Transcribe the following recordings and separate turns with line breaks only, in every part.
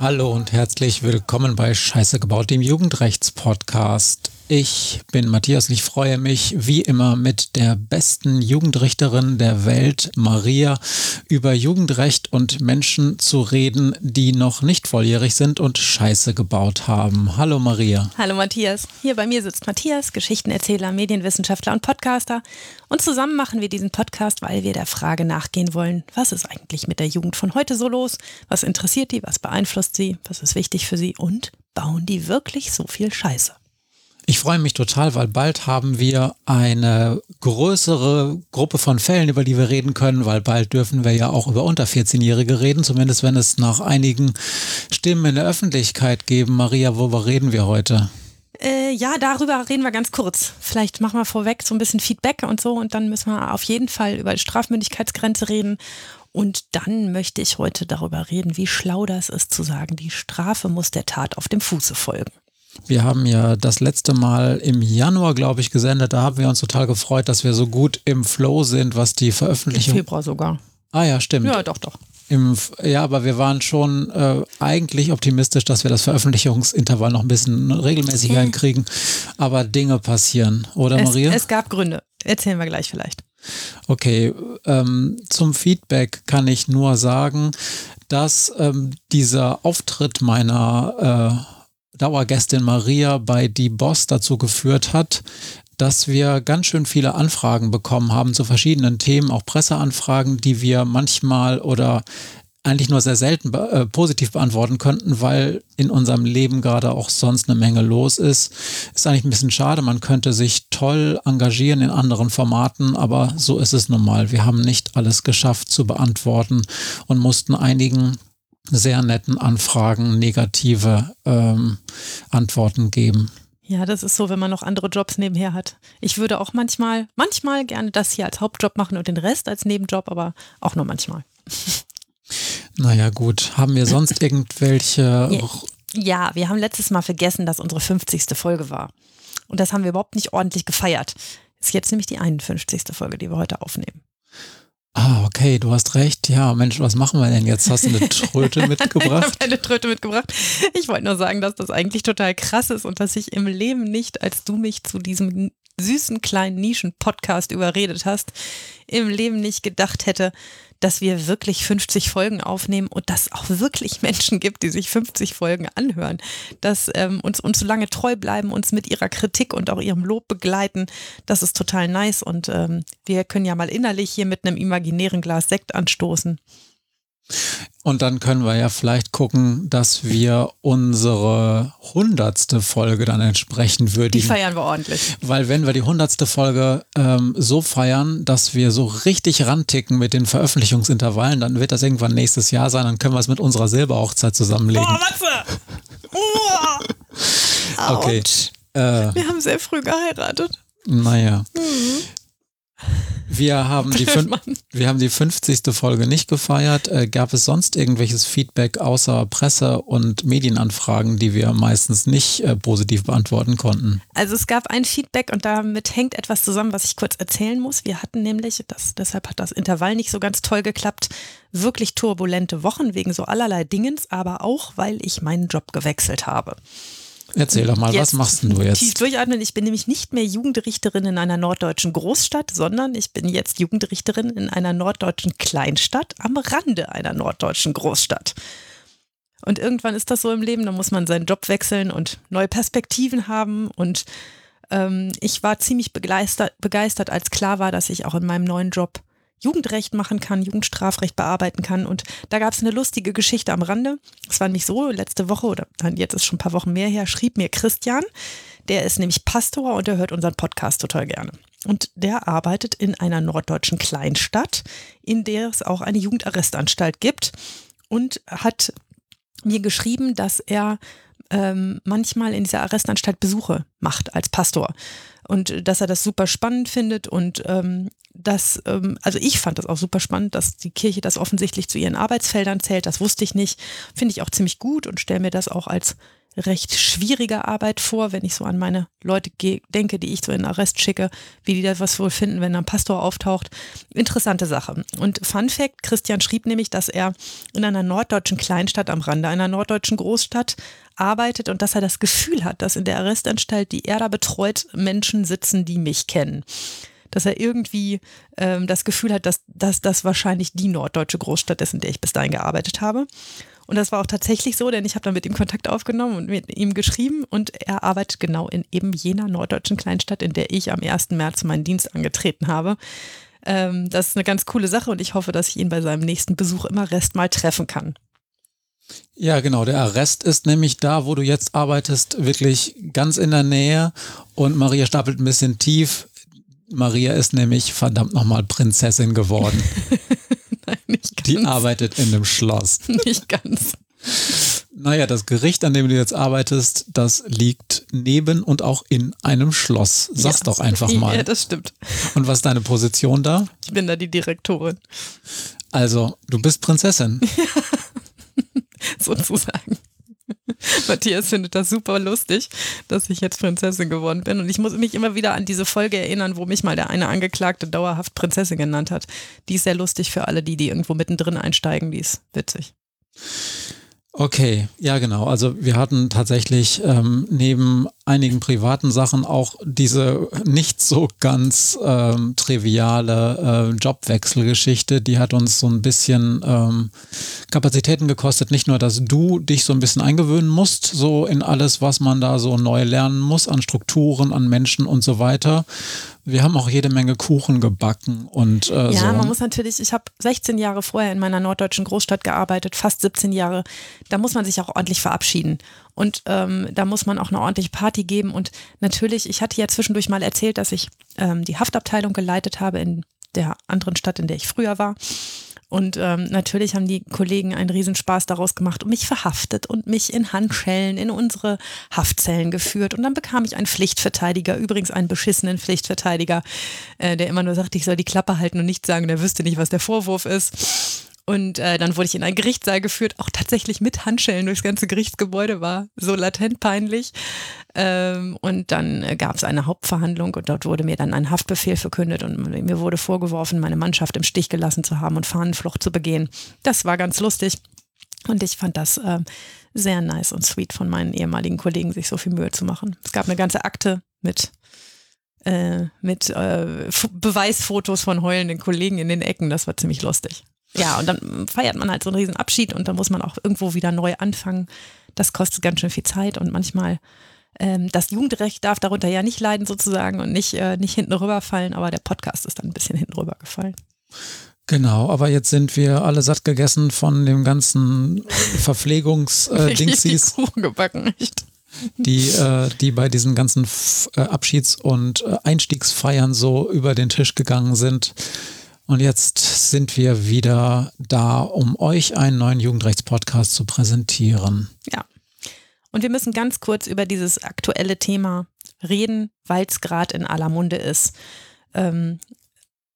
Hallo und herzlich willkommen bei Scheiße gebaut, dem Jugendrechtspodcast. Ich bin Matthias und ich freue mich wie immer mit der besten Jugendrichterin der Welt, Maria, über Jugendrecht und Menschen zu reden, die noch nicht volljährig sind und Scheiße gebaut haben. Hallo Maria.
Hallo Matthias. Hier bei mir sitzt Matthias, Geschichtenerzähler, Medienwissenschaftler und Podcaster. Und zusammen machen wir diesen Podcast, weil wir der Frage nachgehen wollen, was ist eigentlich mit der Jugend von heute so los? Was interessiert die? Was beeinflusst sie? Was ist wichtig für sie? Und bauen die wirklich so viel Scheiße?
Ich freue mich total, weil bald haben wir eine größere Gruppe von Fällen, über die wir reden können, weil bald dürfen wir ja auch über unter 14-Jährige reden, zumindest wenn es nach einigen Stimmen in der Öffentlichkeit geben. Maria, worüber reden wir heute?
Äh, ja, darüber reden wir ganz kurz. Vielleicht machen wir vorweg so ein bisschen Feedback und so und dann müssen wir auf jeden Fall über die Strafmündigkeitsgrenze reden. Und dann möchte ich heute darüber reden, wie schlau das ist zu sagen, die Strafe muss der Tat auf dem Fuße folgen.
Wir haben ja das letzte Mal im Januar, glaube ich, gesendet. Da haben wir uns total gefreut, dass wir so gut im Flow sind, was die Veröffentlichung.
Im Februar sogar.
Ah ja, stimmt.
Ja, doch, doch.
Im, ja, aber wir waren schon äh, eigentlich optimistisch, dass wir das Veröffentlichungsintervall noch ein bisschen regelmäßiger hm. hinkriegen. Aber Dinge passieren, oder
es,
Maria?
Es gab Gründe. Erzählen wir gleich vielleicht.
Okay, ähm, zum Feedback kann ich nur sagen, dass ähm, dieser Auftritt meiner äh, Dauergästin Maria bei Die Boss dazu geführt hat, dass wir ganz schön viele Anfragen bekommen haben zu verschiedenen Themen, auch Presseanfragen, die wir manchmal oder eigentlich nur sehr selten äh, positiv beantworten könnten, weil in unserem Leben gerade auch sonst eine Menge los ist. Ist eigentlich ein bisschen schade. Man könnte sich toll engagieren in anderen Formaten, aber so ist es nun mal. Wir haben nicht alles geschafft zu beantworten und mussten einigen sehr netten Anfragen negative ähm, Antworten geben.
Ja, das ist so, wenn man noch andere Jobs nebenher hat. Ich würde auch manchmal, manchmal gerne das hier als Hauptjob machen und den Rest als Nebenjob, aber auch nur manchmal.
Naja, gut. Haben wir sonst irgendwelche.
Ja, wir haben letztes Mal vergessen, dass unsere 50. Folge war. Und das haben wir überhaupt nicht ordentlich gefeiert. Ist jetzt nämlich die 51. Folge, die wir heute aufnehmen.
Ah, okay, du hast recht. Ja, Mensch, was machen wir denn jetzt? Hast du eine Tröte mitgebracht?
ich habe eine Tröte mitgebracht. Ich wollte nur sagen, dass das eigentlich total krass ist und dass ich im Leben nicht, als du mich zu diesem süßen kleinen Nischen-Podcast überredet hast, im Leben nicht gedacht hätte, dass wir wirklich 50 Folgen aufnehmen und dass auch wirklich Menschen gibt, die sich 50 Folgen anhören, dass ähm, uns, uns so lange treu bleiben, uns mit ihrer Kritik und auch ihrem Lob begleiten. Das ist total nice und ähm, wir können ja mal innerlich hier mit einem imaginären Glas Sekt anstoßen.
Und dann können wir ja vielleicht gucken, dass wir unsere hundertste Folge dann entsprechend würdigen.
Die feiern wir ordentlich.
Weil wenn wir die hundertste Folge ähm, so feiern, dass wir so richtig ranticken mit den Veröffentlichungsintervallen, dann wird das irgendwann nächstes Jahr sein, dann können wir es mit unserer Silberhochzeit zusammenlegen.
Boah, Matze! Oh.
okay.
Äh, wir haben sehr früh geheiratet.
Naja. Mhm. Wir haben, die wir haben die 50. Folge nicht gefeiert. Äh, gab es sonst irgendwelches Feedback außer Presse- und Medienanfragen, die wir meistens nicht äh, positiv beantworten konnten?
Also es gab ein Feedback und damit hängt etwas zusammen, was ich kurz erzählen muss. Wir hatten nämlich, das, deshalb hat das Intervall nicht so ganz toll geklappt, wirklich turbulente Wochen wegen so allerlei Dingens, aber auch, weil ich meinen Job gewechselt habe.
Erzähl doch mal, jetzt was machst du jetzt?
Tief durchatmen. Ich bin nämlich nicht mehr Jugendrichterin in einer norddeutschen Großstadt, sondern ich bin jetzt Jugendrichterin in einer norddeutschen Kleinstadt am Rande einer norddeutschen Großstadt. Und irgendwann ist das so im Leben, da muss man seinen Job wechseln und neue Perspektiven haben. Und ähm, ich war ziemlich begeistert, begeistert, als klar war, dass ich auch in meinem neuen Job Jugendrecht machen kann, Jugendstrafrecht bearbeiten kann. Und da gab es eine lustige Geschichte am Rande. Es war nämlich so, letzte Woche oder jetzt ist schon ein paar Wochen mehr her, schrieb mir Christian, der ist nämlich Pastor und der hört unseren Podcast total gerne. Und der arbeitet in einer norddeutschen Kleinstadt, in der es auch eine Jugendarrestanstalt gibt und hat mir geschrieben, dass er ähm, manchmal in dieser Arrestanstalt Besuche macht als Pastor und dass er das super spannend findet und ähm, dass, ähm, also ich fand das auch super spannend, dass die Kirche das offensichtlich zu ihren Arbeitsfeldern zählt, das wusste ich nicht, finde ich auch ziemlich gut und stelle mir das auch als recht schwierige Arbeit vor, wenn ich so an meine Leute denke, die ich so in Arrest schicke, wie die da was wohl finden, wenn ein Pastor auftaucht. Interessante Sache. Und Fun Fact, Christian schrieb nämlich, dass er in einer norddeutschen Kleinstadt am Rande einer norddeutschen Großstadt arbeitet und dass er das Gefühl hat, dass in der Arrestanstalt, die er da betreut, Menschen sitzen, die mich kennen dass er irgendwie ähm, das Gefühl hat, dass, dass das wahrscheinlich die norddeutsche Großstadt ist, in der ich bis dahin gearbeitet habe. Und das war auch tatsächlich so, denn ich habe dann mit ihm Kontakt aufgenommen und mit ihm geschrieben und er arbeitet genau in eben jener norddeutschen Kleinstadt, in der ich am 1. März meinen Dienst angetreten habe. Ähm, das ist eine ganz coole Sache und ich hoffe, dass ich ihn bei seinem nächsten Besuch im Arrest mal treffen kann.
Ja, genau. Der Arrest ist nämlich da, wo du jetzt arbeitest, wirklich ganz in der Nähe und Maria stapelt ein bisschen tief. Maria ist nämlich verdammt nochmal Prinzessin geworden. Nicht ganz. Die arbeitet in einem Schloss.
Nicht ganz.
Naja, das Gericht, an dem du jetzt arbeitest, das liegt neben und auch in einem Schloss. Sag's ja, doch einfach mal.
Ja, das stimmt.
Und was ist deine Position da?
Ich bin da die Direktorin.
Also, du bist Prinzessin.
Sozusagen. Matthias findet das super lustig, dass ich jetzt Prinzessin geworden bin. Und ich muss mich immer wieder an diese Folge erinnern, wo mich mal der eine Angeklagte dauerhaft Prinzessin genannt hat. Die ist sehr lustig für alle, die, die irgendwo mittendrin einsteigen. Die ist witzig.
Okay, ja genau. Also wir hatten tatsächlich ähm, neben einigen privaten Sachen auch diese nicht so ganz ähm, triviale äh, Jobwechselgeschichte. Die hat uns so ein bisschen ähm, Kapazitäten gekostet. Nicht nur, dass du dich so ein bisschen eingewöhnen musst, so in alles, was man da so neu lernen muss, an Strukturen, an Menschen und so weiter, wir haben auch jede Menge Kuchen gebacken und äh,
ja,
so.
man muss natürlich, ich habe 16 Jahre vorher in meiner norddeutschen Großstadt gearbeitet, fast 17 Jahre. Da muss man sich auch ordentlich verabschieden und ähm, da muss man auch eine ordentliche Party geben und natürlich, ich hatte ja zwischendurch mal erzählt, dass ich ähm, die Haftabteilung geleitet habe in der anderen Stadt, in der ich früher war. Und ähm, natürlich haben die Kollegen einen Riesenspaß daraus gemacht und mich verhaftet und mich in Handschellen in unsere Haftzellen geführt. Und dann bekam ich einen Pflichtverteidiger, übrigens einen beschissenen Pflichtverteidiger, äh, der immer nur sagte, ich soll die Klappe halten und nicht sagen, der wüsste nicht, was der Vorwurf ist. Und äh, dann wurde ich in einen Gerichtssaal geführt, auch tatsächlich mit Handschellen durchs ganze Gerichtsgebäude, war so latent peinlich. Ähm, und dann äh, gab es eine Hauptverhandlung und dort wurde mir dann ein Haftbefehl verkündet und mir wurde vorgeworfen, meine Mannschaft im Stich gelassen zu haben und Fahnenflucht zu begehen. Das war ganz lustig. Und ich fand das äh, sehr nice und sweet von meinen ehemaligen Kollegen, sich so viel Mühe zu machen. Es gab eine ganze Akte mit äh, mit äh, Beweisfotos von heulenden Kollegen in den Ecken. Das war ziemlich lustig. Ja, und dann feiert man halt so einen riesen Abschied und dann muss man auch irgendwo wieder neu anfangen. Das kostet ganz schön viel Zeit und manchmal ähm, das Jugendrecht darf darunter ja nicht leiden sozusagen und nicht, äh, nicht hinten rüberfallen, aber der Podcast ist dann ein bisschen hinten rübergefallen.
Genau, aber jetzt sind wir alle satt gegessen von dem ganzen Verpflegungsdingsies.
Äh, gebacken, echt.
Die, äh, die bei diesen ganzen F äh, Abschieds- und äh, Einstiegsfeiern so über den Tisch gegangen sind. Und jetzt sind wir wieder da, um euch einen neuen Jugendrechtspodcast zu präsentieren.
Ja. Und wir müssen ganz kurz über dieses aktuelle Thema reden, weil es gerade in aller Munde ist. Ähm,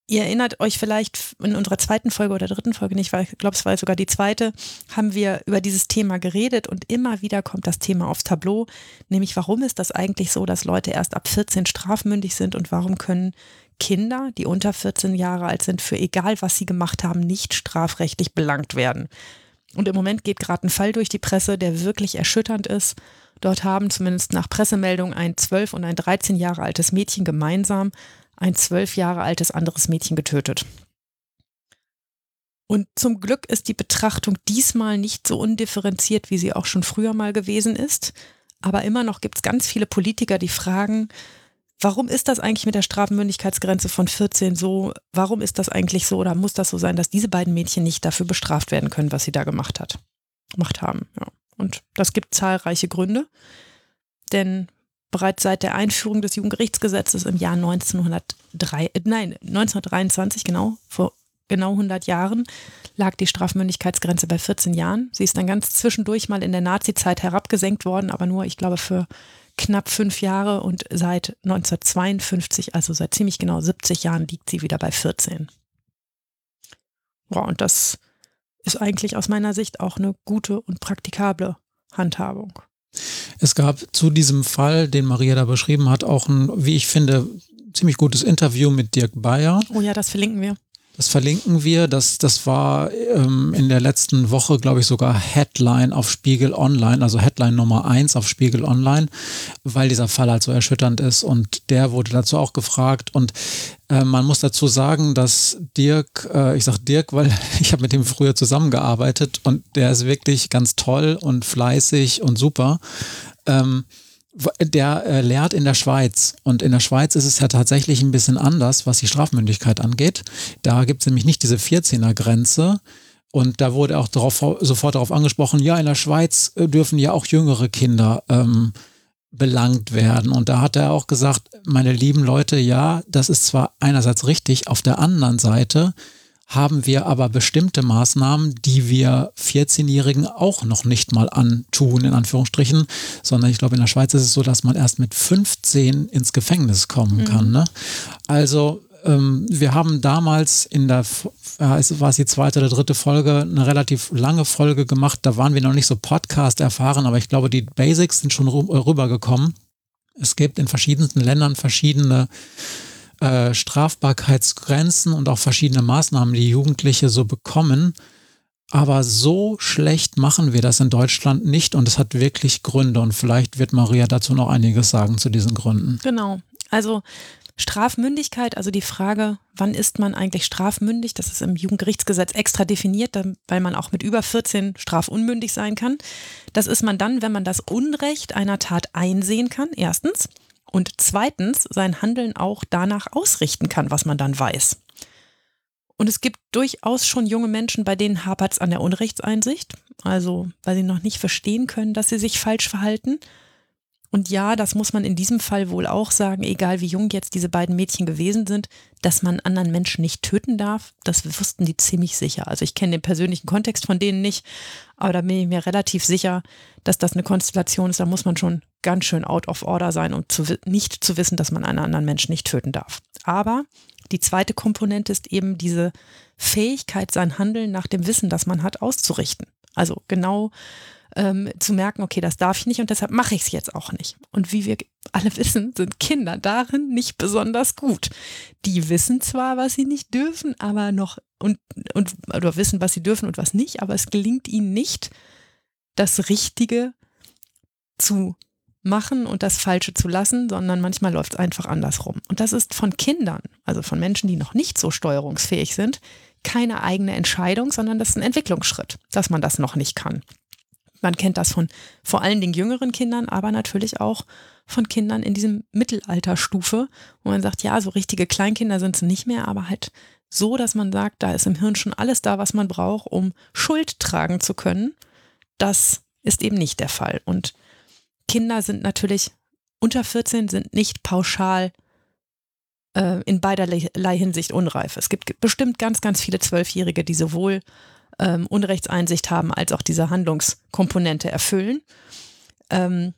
Ihr erinnert euch vielleicht in unserer zweiten Folge oder dritten Folge nicht, weil ich glaube, es war sogar die zweite, haben wir über dieses Thema geredet und immer wieder kommt das Thema aufs Tableau, nämlich warum ist das eigentlich so, dass Leute erst ab 14 strafmündig sind und warum können Kinder, die unter 14 Jahre alt sind, für egal was sie gemacht haben, nicht strafrechtlich belangt werden. Und im Moment geht gerade ein Fall durch die Presse, der wirklich erschütternd ist. Dort haben zumindest nach Pressemeldung ein 12 und ein 13 Jahre altes Mädchen gemeinsam ein zwölf Jahre altes anderes Mädchen getötet. Und zum Glück ist die Betrachtung diesmal nicht so undifferenziert, wie sie auch schon früher mal gewesen ist. Aber immer noch gibt es ganz viele Politiker, die fragen, warum ist das eigentlich mit der Strafmündigkeitsgrenze von 14 so? Warum ist das eigentlich so oder muss das so sein, dass diese beiden Mädchen nicht dafür bestraft werden können, was sie da gemacht hat, gemacht haben? Ja. Und das gibt zahlreiche Gründe. Denn bereits seit der Einführung des Jugendgerichtsgesetzes im Jahr 1903, äh, nein, 1923, genau, vor genau 100 Jahren, lag die Strafmündigkeitsgrenze bei 14 Jahren. Sie ist dann ganz zwischendurch mal in der Nazizeit herabgesenkt worden, aber nur, ich glaube, für knapp fünf Jahre und seit 1952, also seit ziemlich genau 70 Jahren, liegt sie wieder bei 14. Boah, und das ist eigentlich aus meiner Sicht auch eine gute und praktikable Handhabung.
Es gab zu diesem Fall, den Maria da beschrieben hat, auch ein, wie ich finde, ziemlich gutes Interview mit Dirk Bayer.
Oh ja, das verlinken wir.
Das verlinken wir. Das, das war ähm, in der letzten Woche, glaube ich, sogar Headline auf Spiegel Online, also Headline Nummer eins auf Spiegel Online, weil dieser Fall halt so erschütternd ist. Und der wurde dazu auch gefragt. Und äh, man muss dazu sagen, dass Dirk, äh, ich sage Dirk, weil ich habe mit ihm früher zusammengearbeitet und der ist wirklich ganz toll und fleißig und super. Ähm, der äh, lehrt in der Schweiz. Und in der Schweiz ist es ja tatsächlich ein bisschen anders, was die Strafmündigkeit angeht. Da gibt es nämlich nicht diese 14er-Grenze. Und da wurde auch darauf, sofort darauf angesprochen, ja, in der Schweiz äh, dürfen ja auch jüngere Kinder ähm, belangt werden. Und da hat er auch gesagt, meine lieben Leute, ja, das ist zwar einerseits richtig, auf der anderen Seite haben wir aber bestimmte Maßnahmen, die wir 14-Jährigen auch noch nicht mal antun, in Anführungsstrichen, sondern ich glaube, in der Schweiz ist es so, dass man erst mit 15 ins Gefängnis kommen kann. Mhm. Ne? Also ähm, wir haben damals in der, es war es die zweite oder dritte Folge, eine relativ lange Folge gemacht. Da waren wir noch nicht so Podcast erfahren, aber ich glaube, die Basics sind schon rübergekommen. Es gibt in verschiedensten Ländern verschiedene äh, Strafbarkeitsgrenzen und auch verschiedene Maßnahmen, die Jugendliche so bekommen. Aber so schlecht machen wir das in Deutschland nicht und es hat wirklich Gründe und vielleicht wird Maria dazu noch einiges sagen zu diesen Gründen.
Genau. Also Strafmündigkeit, also die Frage, wann ist man eigentlich strafmündig, das ist im Jugendgerichtsgesetz extra definiert, weil man auch mit über 14 strafunmündig sein kann. Das ist man dann, wenn man das Unrecht einer Tat einsehen kann, erstens und zweitens sein Handeln auch danach ausrichten kann, was man dann weiß. Und es gibt durchaus schon junge Menschen, bei denen hapert es an der Unrechtseinsicht, also weil sie noch nicht verstehen können, dass sie sich falsch verhalten. Und ja, das muss man in diesem Fall wohl auch sagen, egal wie jung jetzt diese beiden Mädchen gewesen sind, dass man anderen Menschen nicht töten darf, das wussten die ziemlich sicher. Also ich kenne den persönlichen Kontext von denen nicht, aber da bin ich mir relativ sicher, dass das eine Konstellation ist, da muss man schon ganz schön out of order sein, um zu, nicht zu wissen, dass man einen anderen Menschen nicht töten darf. Aber die zweite Komponente ist eben diese Fähigkeit, sein Handeln nach dem Wissen, das man hat, auszurichten. Also genau ähm, zu merken, okay, das darf ich nicht und deshalb mache ich es jetzt auch nicht. Und wie wir alle wissen, sind Kinder darin nicht besonders gut. Die wissen zwar, was sie nicht dürfen, aber noch und, und oder wissen, was sie dürfen und was nicht, aber es gelingt ihnen nicht, das Richtige zu machen und das Falsche zu lassen, sondern manchmal läuft es einfach andersrum. Und das ist von Kindern, also von Menschen, die noch nicht so steuerungsfähig sind, keine eigene Entscheidung, sondern das ist ein Entwicklungsschritt, dass man das noch nicht kann. Man kennt das von vor allen Dingen jüngeren Kindern, aber natürlich auch von Kindern in diesem Mittelalterstufe, wo man sagt, ja, so richtige Kleinkinder sind es nicht mehr, aber halt so, dass man sagt, da ist im Hirn schon alles da, was man braucht, um Schuld tragen zu können. Das ist eben nicht der Fall. Und Kinder sind natürlich unter 14 sind nicht pauschal äh, in beiderlei Hinsicht unreif. Es gibt bestimmt ganz, ganz viele Zwölfjährige, die sowohl ähm, Unrechtseinsicht haben, als auch diese Handlungskomponente erfüllen. Ähm,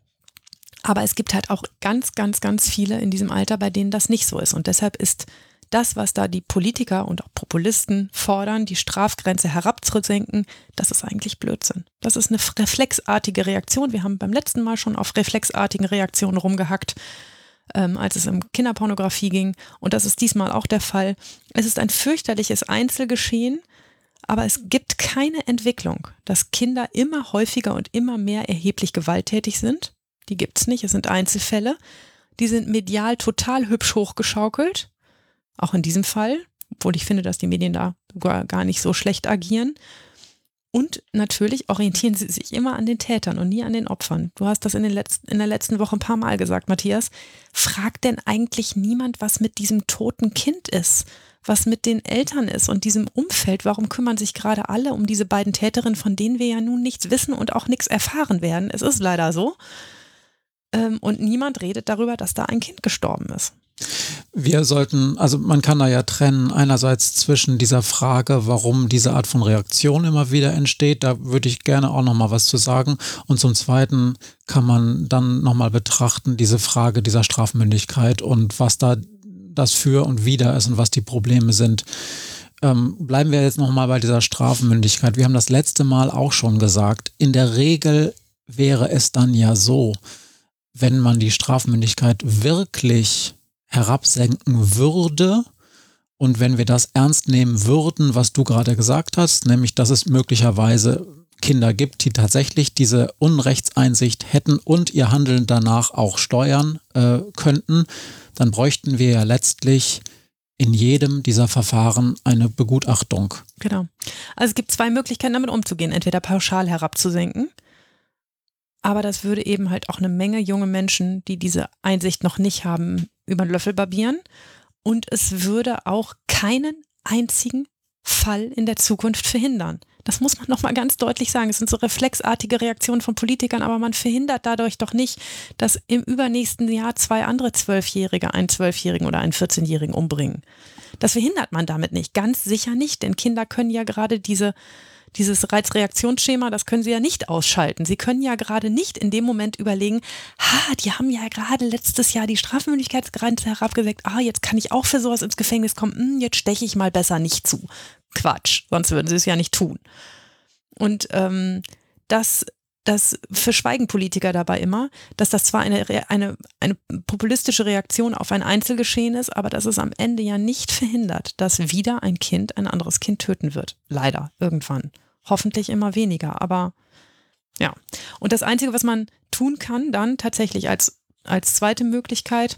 aber es gibt halt auch ganz, ganz, ganz viele in diesem Alter, bei denen das nicht so ist. Und deshalb ist das, was da die Politiker und auch Populisten fordern, die Strafgrenze herabzusenken, das ist eigentlich Blödsinn. Das ist eine reflexartige Reaktion. Wir haben beim letzten Mal schon auf reflexartigen Reaktionen rumgehackt, ähm, als es um Kinderpornografie ging. Und das ist diesmal auch der Fall. Es ist ein fürchterliches Einzelgeschehen, aber es gibt keine Entwicklung, dass Kinder immer häufiger und immer mehr erheblich gewalttätig sind. Die gibt es nicht, es sind Einzelfälle. Die sind medial total hübsch hochgeschaukelt. Auch in diesem Fall, obwohl ich finde, dass die Medien da gar nicht so schlecht agieren. Und natürlich orientieren sie sich immer an den Tätern und nie an den Opfern. Du hast das in, den letzten, in der letzten Woche ein paar Mal gesagt, Matthias. Fragt denn eigentlich niemand, was mit diesem toten Kind ist? Was mit den Eltern ist und diesem Umfeld. Warum kümmern sich gerade alle um diese beiden Täterinnen, von denen wir ja nun nichts wissen und auch nichts erfahren werden? Es ist leider so. Ähm, und niemand redet darüber, dass da ein Kind gestorben ist.
Wir sollten, also man kann da ja trennen, einerseits zwischen dieser Frage, warum diese Art von Reaktion immer wieder entsteht, da würde ich gerne auch nochmal was zu sagen. Und zum Zweiten kann man dann nochmal betrachten, diese Frage dieser Strafmündigkeit und was da das für und wider ist und was die Probleme sind. Ähm, bleiben wir jetzt nochmal bei dieser Strafmündigkeit. Wir haben das letzte Mal auch schon gesagt, in der Regel wäre es dann ja so, wenn man die Strafmündigkeit wirklich herabsenken würde und wenn wir das ernst nehmen würden, was du gerade gesagt hast, nämlich dass es möglicherweise Kinder gibt, die tatsächlich diese Unrechtseinsicht hätten und ihr Handeln danach auch steuern äh, könnten, dann bräuchten wir ja letztlich in jedem dieser Verfahren eine Begutachtung.
Genau. Also es gibt zwei Möglichkeiten, damit umzugehen. Entweder pauschal herabzusenken, aber das würde eben halt auch eine Menge junge Menschen, die diese Einsicht noch nicht haben, über den Löffel barbieren. Und es würde auch keinen einzigen Fall in der Zukunft verhindern. Das muss man nochmal ganz deutlich sagen. Es sind so reflexartige Reaktionen von Politikern, aber man verhindert dadurch doch nicht, dass im übernächsten Jahr zwei andere Zwölfjährige einen Zwölfjährigen oder einen 14-Jährigen umbringen. Das verhindert man damit nicht. Ganz sicher nicht, denn Kinder können ja gerade diese dieses Reizreaktionsschema, das können Sie ja nicht ausschalten. Sie können ja gerade nicht in dem Moment überlegen, ha, die haben ja gerade letztes Jahr die Strafmündigkeitsgrenze herabgesenkt, ah, jetzt kann ich auch für sowas ins Gefängnis kommen, hm, jetzt steche ich mal besser nicht zu. Quatsch, sonst würden sie es ja nicht tun. Und ähm, das das verschweigen Politiker dabei immer, dass das zwar eine, eine, eine populistische Reaktion auf ein Einzelgeschehen ist, aber dass es am Ende ja nicht verhindert, dass wieder ein Kind ein anderes Kind töten wird. Leider, irgendwann. Hoffentlich immer weniger, aber ja. Und das Einzige, was man tun kann, dann tatsächlich als, als zweite Möglichkeit,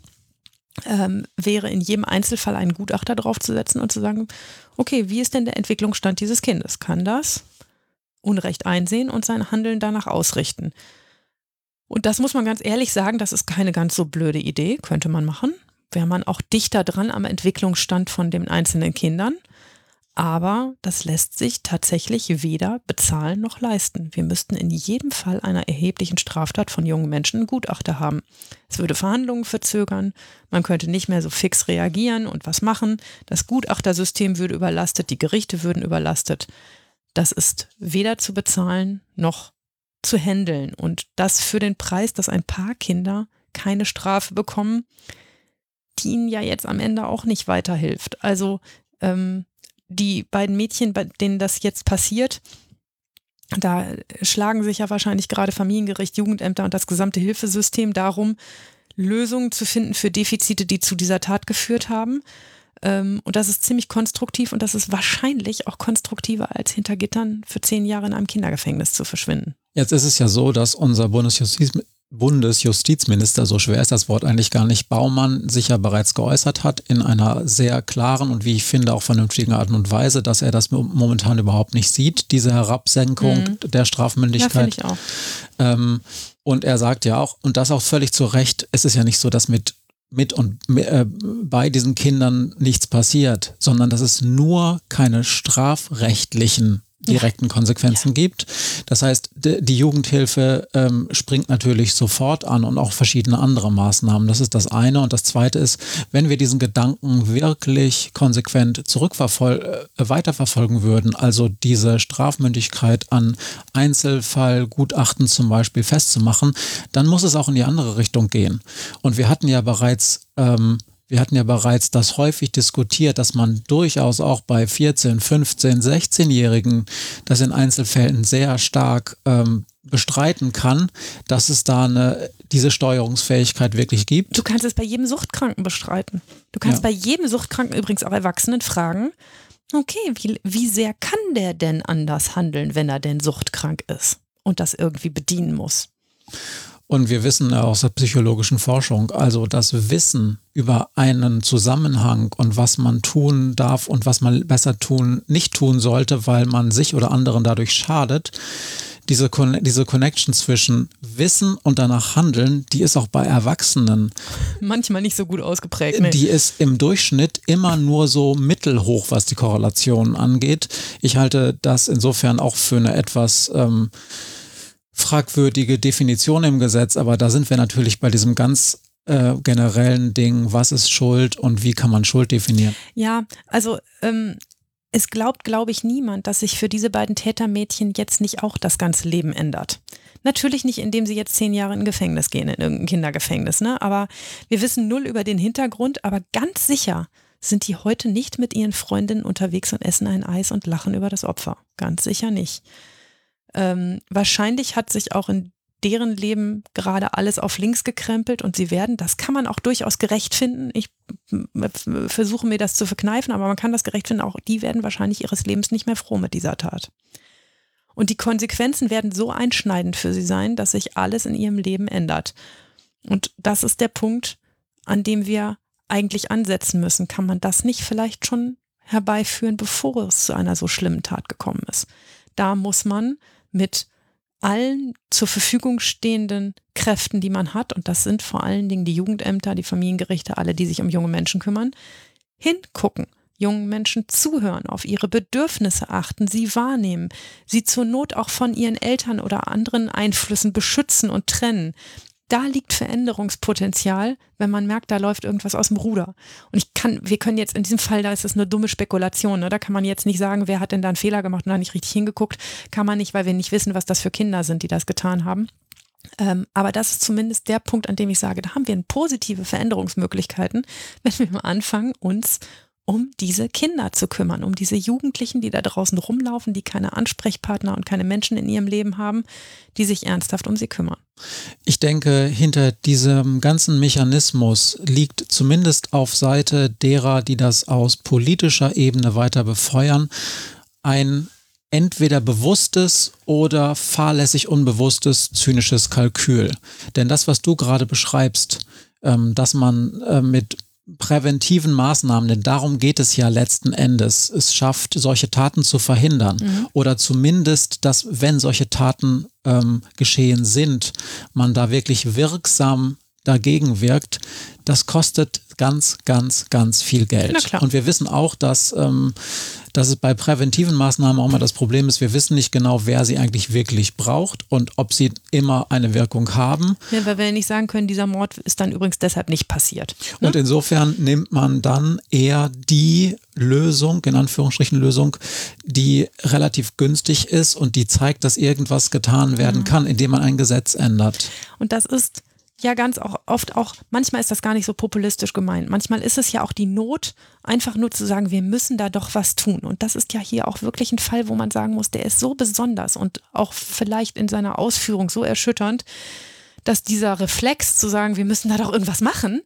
ähm, wäre in jedem Einzelfall einen Gutachter draufzusetzen und zu sagen, okay, wie ist denn der Entwicklungsstand dieses Kindes? Kann das Unrecht einsehen und sein Handeln danach ausrichten. Und das muss man ganz ehrlich sagen, das ist keine ganz so blöde Idee, könnte man machen. Wäre man auch dichter dran am Entwicklungsstand von den einzelnen Kindern. Aber das lässt sich tatsächlich weder bezahlen noch leisten. Wir müssten in jedem Fall einer erheblichen Straftat von jungen Menschen einen Gutachter haben. Es würde Verhandlungen verzögern, man könnte nicht mehr so fix reagieren und was machen. Das Gutachtersystem würde überlastet, die Gerichte würden überlastet das ist weder zu bezahlen noch zu handeln. Und das für den Preis, dass ein paar Kinder keine Strafe bekommen, die ihnen ja jetzt am Ende auch nicht weiterhilft. Also ähm, die beiden Mädchen, bei denen das jetzt passiert, da schlagen sich ja wahrscheinlich gerade Familiengericht, Jugendämter und das gesamte Hilfesystem darum, Lösungen zu finden für Defizite, die zu dieser Tat geführt haben. Ähm, und das ist ziemlich konstruktiv und das ist wahrscheinlich auch konstruktiver, als hinter Gittern für zehn Jahre in einem Kindergefängnis zu verschwinden.
Jetzt ist es ja so, dass unser Bundesjustiz Bundesjustizminister, so schwer ist das Wort eigentlich gar nicht, Baumann sich ja bereits geäußert hat in einer sehr klaren und wie ich finde auch vernünftigen Art und Weise, dass er das momentan überhaupt nicht sieht, diese Herabsenkung mhm. der Strafmündigkeit. Ja, ich auch. Ähm, und er sagt ja auch, und das auch völlig zu Recht, es ist ja nicht so, dass mit mit und äh, bei diesen Kindern nichts passiert, sondern dass es nur keine strafrechtlichen direkten Konsequenzen ja. gibt. Das heißt, die Jugendhilfe ähm, springt natürlich sofort an und auch verschiedene andere Maßnahmen. Das ist das eine. Und das zweite ist, wenn wir diesen Gedanken wirklich konsequent zurückverfol äh, weiterverfolgen würden, also diese Strafmündigkeit an Einzelfallgutachten zum Beispiel festzumachen, dann muss es auch in die andere Richtung gehen. Und wir hatten ja bereits ähm, wir hatten ja bereits das häufig diskutiert, dass man durchaus auch bei 14, 15, 16-Jährigen das in Einzelfällen sehr stark ähm, bestreiten kann, dass es da eine, diese Steuerungsfähigkeit wirklich gibt.
Du kannst es bei jedem Suchtkranken bestreiten. Du kannst ja. bei jedem Suchtkranken übrigens auch Erwachsenen fragen, okay, wie, wie sehr kann der denn anders handeln, wenn er denn suchtkrank ist und das irgendwie bedienen muss?
Und wir wissen aus der psychologischen Forschung, also das Wissen über einen Zusammenhang und was man tun darf und was man besser tun, nicht tun sollte, weil man sich oder anderen dadurch schadet, diese, diese Connection zwischen Wissen und danach Handeln, die ist auch bei Erwachsenen.
Manchmal nicht so gut ausgeprägt. Nee.
Die ist im Durchschnitt immer nur so mittelhoch, was die Korrelationen angeht. Ich halte das insofern auch für eine etwas ähm, fragwürdige Definition im Gesetz, aber da sind wir natürlich bei diesem ganz äh, generellen Ding, was ist Schuld und wie kann man Schuld definieren?
Ja, also ähm, es glaubt, glaube ich, niemand, dass sich für diese beiden Tätermädchen jetzt nicht auch das ganze Leben ändert. Natürlich nicht, indem sie jetzt zehn Jahre in Gefängnis gehen, in irgendein Kindergefängnis, ne? Aber wir wissen null über den Hintergrund, aber ganz sicher sind die heute nicht mit ihren Freundinnen unterwegs und essen ein Eis und lachen über das Opfer. Ganz sicher nicht. Ähm, wahrscheinlich hat sich auch in deren Leben gerade alles auf links gekrempelt und sie werden, das kann man auch durchaus gerecht finden. Ich versuche mir das zu verkneifen, aber man kann das gerecht finden, auch die werden wahrscheinlich ihres Lebens nicht mehr froh mit dieser Tat. Und die Konsequenzen werden so einschneidend für sie sein, dass sich alles in ihrem Leben ändert. Und das ist der Punkt, an dem wir eigentlich ansetzen müssen. Kann man das nicht vielleicht schon herbeiführen, bevor es zu einer so schlimmen Tat gekommen ist? Da muss man mit allen zur Verfügung stehenden Kräften, die man hat, und das sind vor allen Dingen die Jugendämter, die Familiengerichte, alle, die sich um junge Menschen kümmern, hingucken, jungen Menschen zuhören, auf ihre Bedürfnisse achten, sie wahrnehmen, sie zur Not auch von ihren Eltern oder anderen Einflüssen beschützen und trennen, da liegt Veränderungspotenzial, wenn man merkt, da läuft irgendwas aus dem Ruder. Und ich kann, wir können jetzt in diesem Fall, da ist es eine dumme Spekulation, ne? da kann man jetzt nicht sagen, wer hat denn da einen Fehler gemacht und da nicht richtig hingeguckt, kann man nicht, weil wir nicht wissen, was das für Kinder sind, die das getan haben. Ähm, aber das ist zumindest der Punkt, an dem ich sage, da haben wir positive Veränderungsmöglichkeiten, wenn wir mal anfangen, uns um diese Kinder zu kümmern, um diese Jugendlichen, die da draußen rumlaufen, die keine Ansprechpartner und keine Menschen in ihrem Leben haben, die sich ernsthaft um sie kümmern.
Ich denke, hinter diesem ganzen Mechanismus liegt zumindest auf Seite derer, die das aus politischer Ebene weiter befeuern, ein entweder bewusstes oder fahrlässig unbewusstes zynisches Kalkül. Denn das, was du gerade beschreibst, ähm, dass man äh, mit präventiven Maßnahmen, denn darum geht es ja letzten Endes, es schafft, solche Taten zu verhindern mhm. oder zumindest, dass wenn solche Taten ähm, geschehen sind, man da wirklich wirksam dagegen wirkt, das kostet ganz, ganz, ganz viel Geld. Und wir wissen auch, dass, ähm, dass es bei präventiven Maßnahmen auch immer das Problem ist, wir wissen nicht genau, wer sie eigentlich wirklich braucht und ob sie immer eine Wirkung haben.
Ja, weil wir nicht sagen können, dieser Mord ist dann übrigens deshalb nicht passiert.
Ne? Und insofern nimmt man dann eher die Lösung, in Anführungsstrichen Lösung, die relativ günstig ist und die zeigt, dass irgendwas getan werden mhm. kann, indem man ein Gesetz ändert.
Und das ist ja ganz auch oft auch, manchmal ist das gar nicht so populistisch gemeint. Manchmal ist es ja auch die Not, einfach nur zu sagen, wir müssen da doch was tun. Und das ist ja hier auch wirklich ein Fall, wo man sagen muss, der ist so besonders und auch vielleicht in seiner Ausführung so erschütternd, dass dieser Reflex zu sagen, wir müssen da doch irgendwas machen,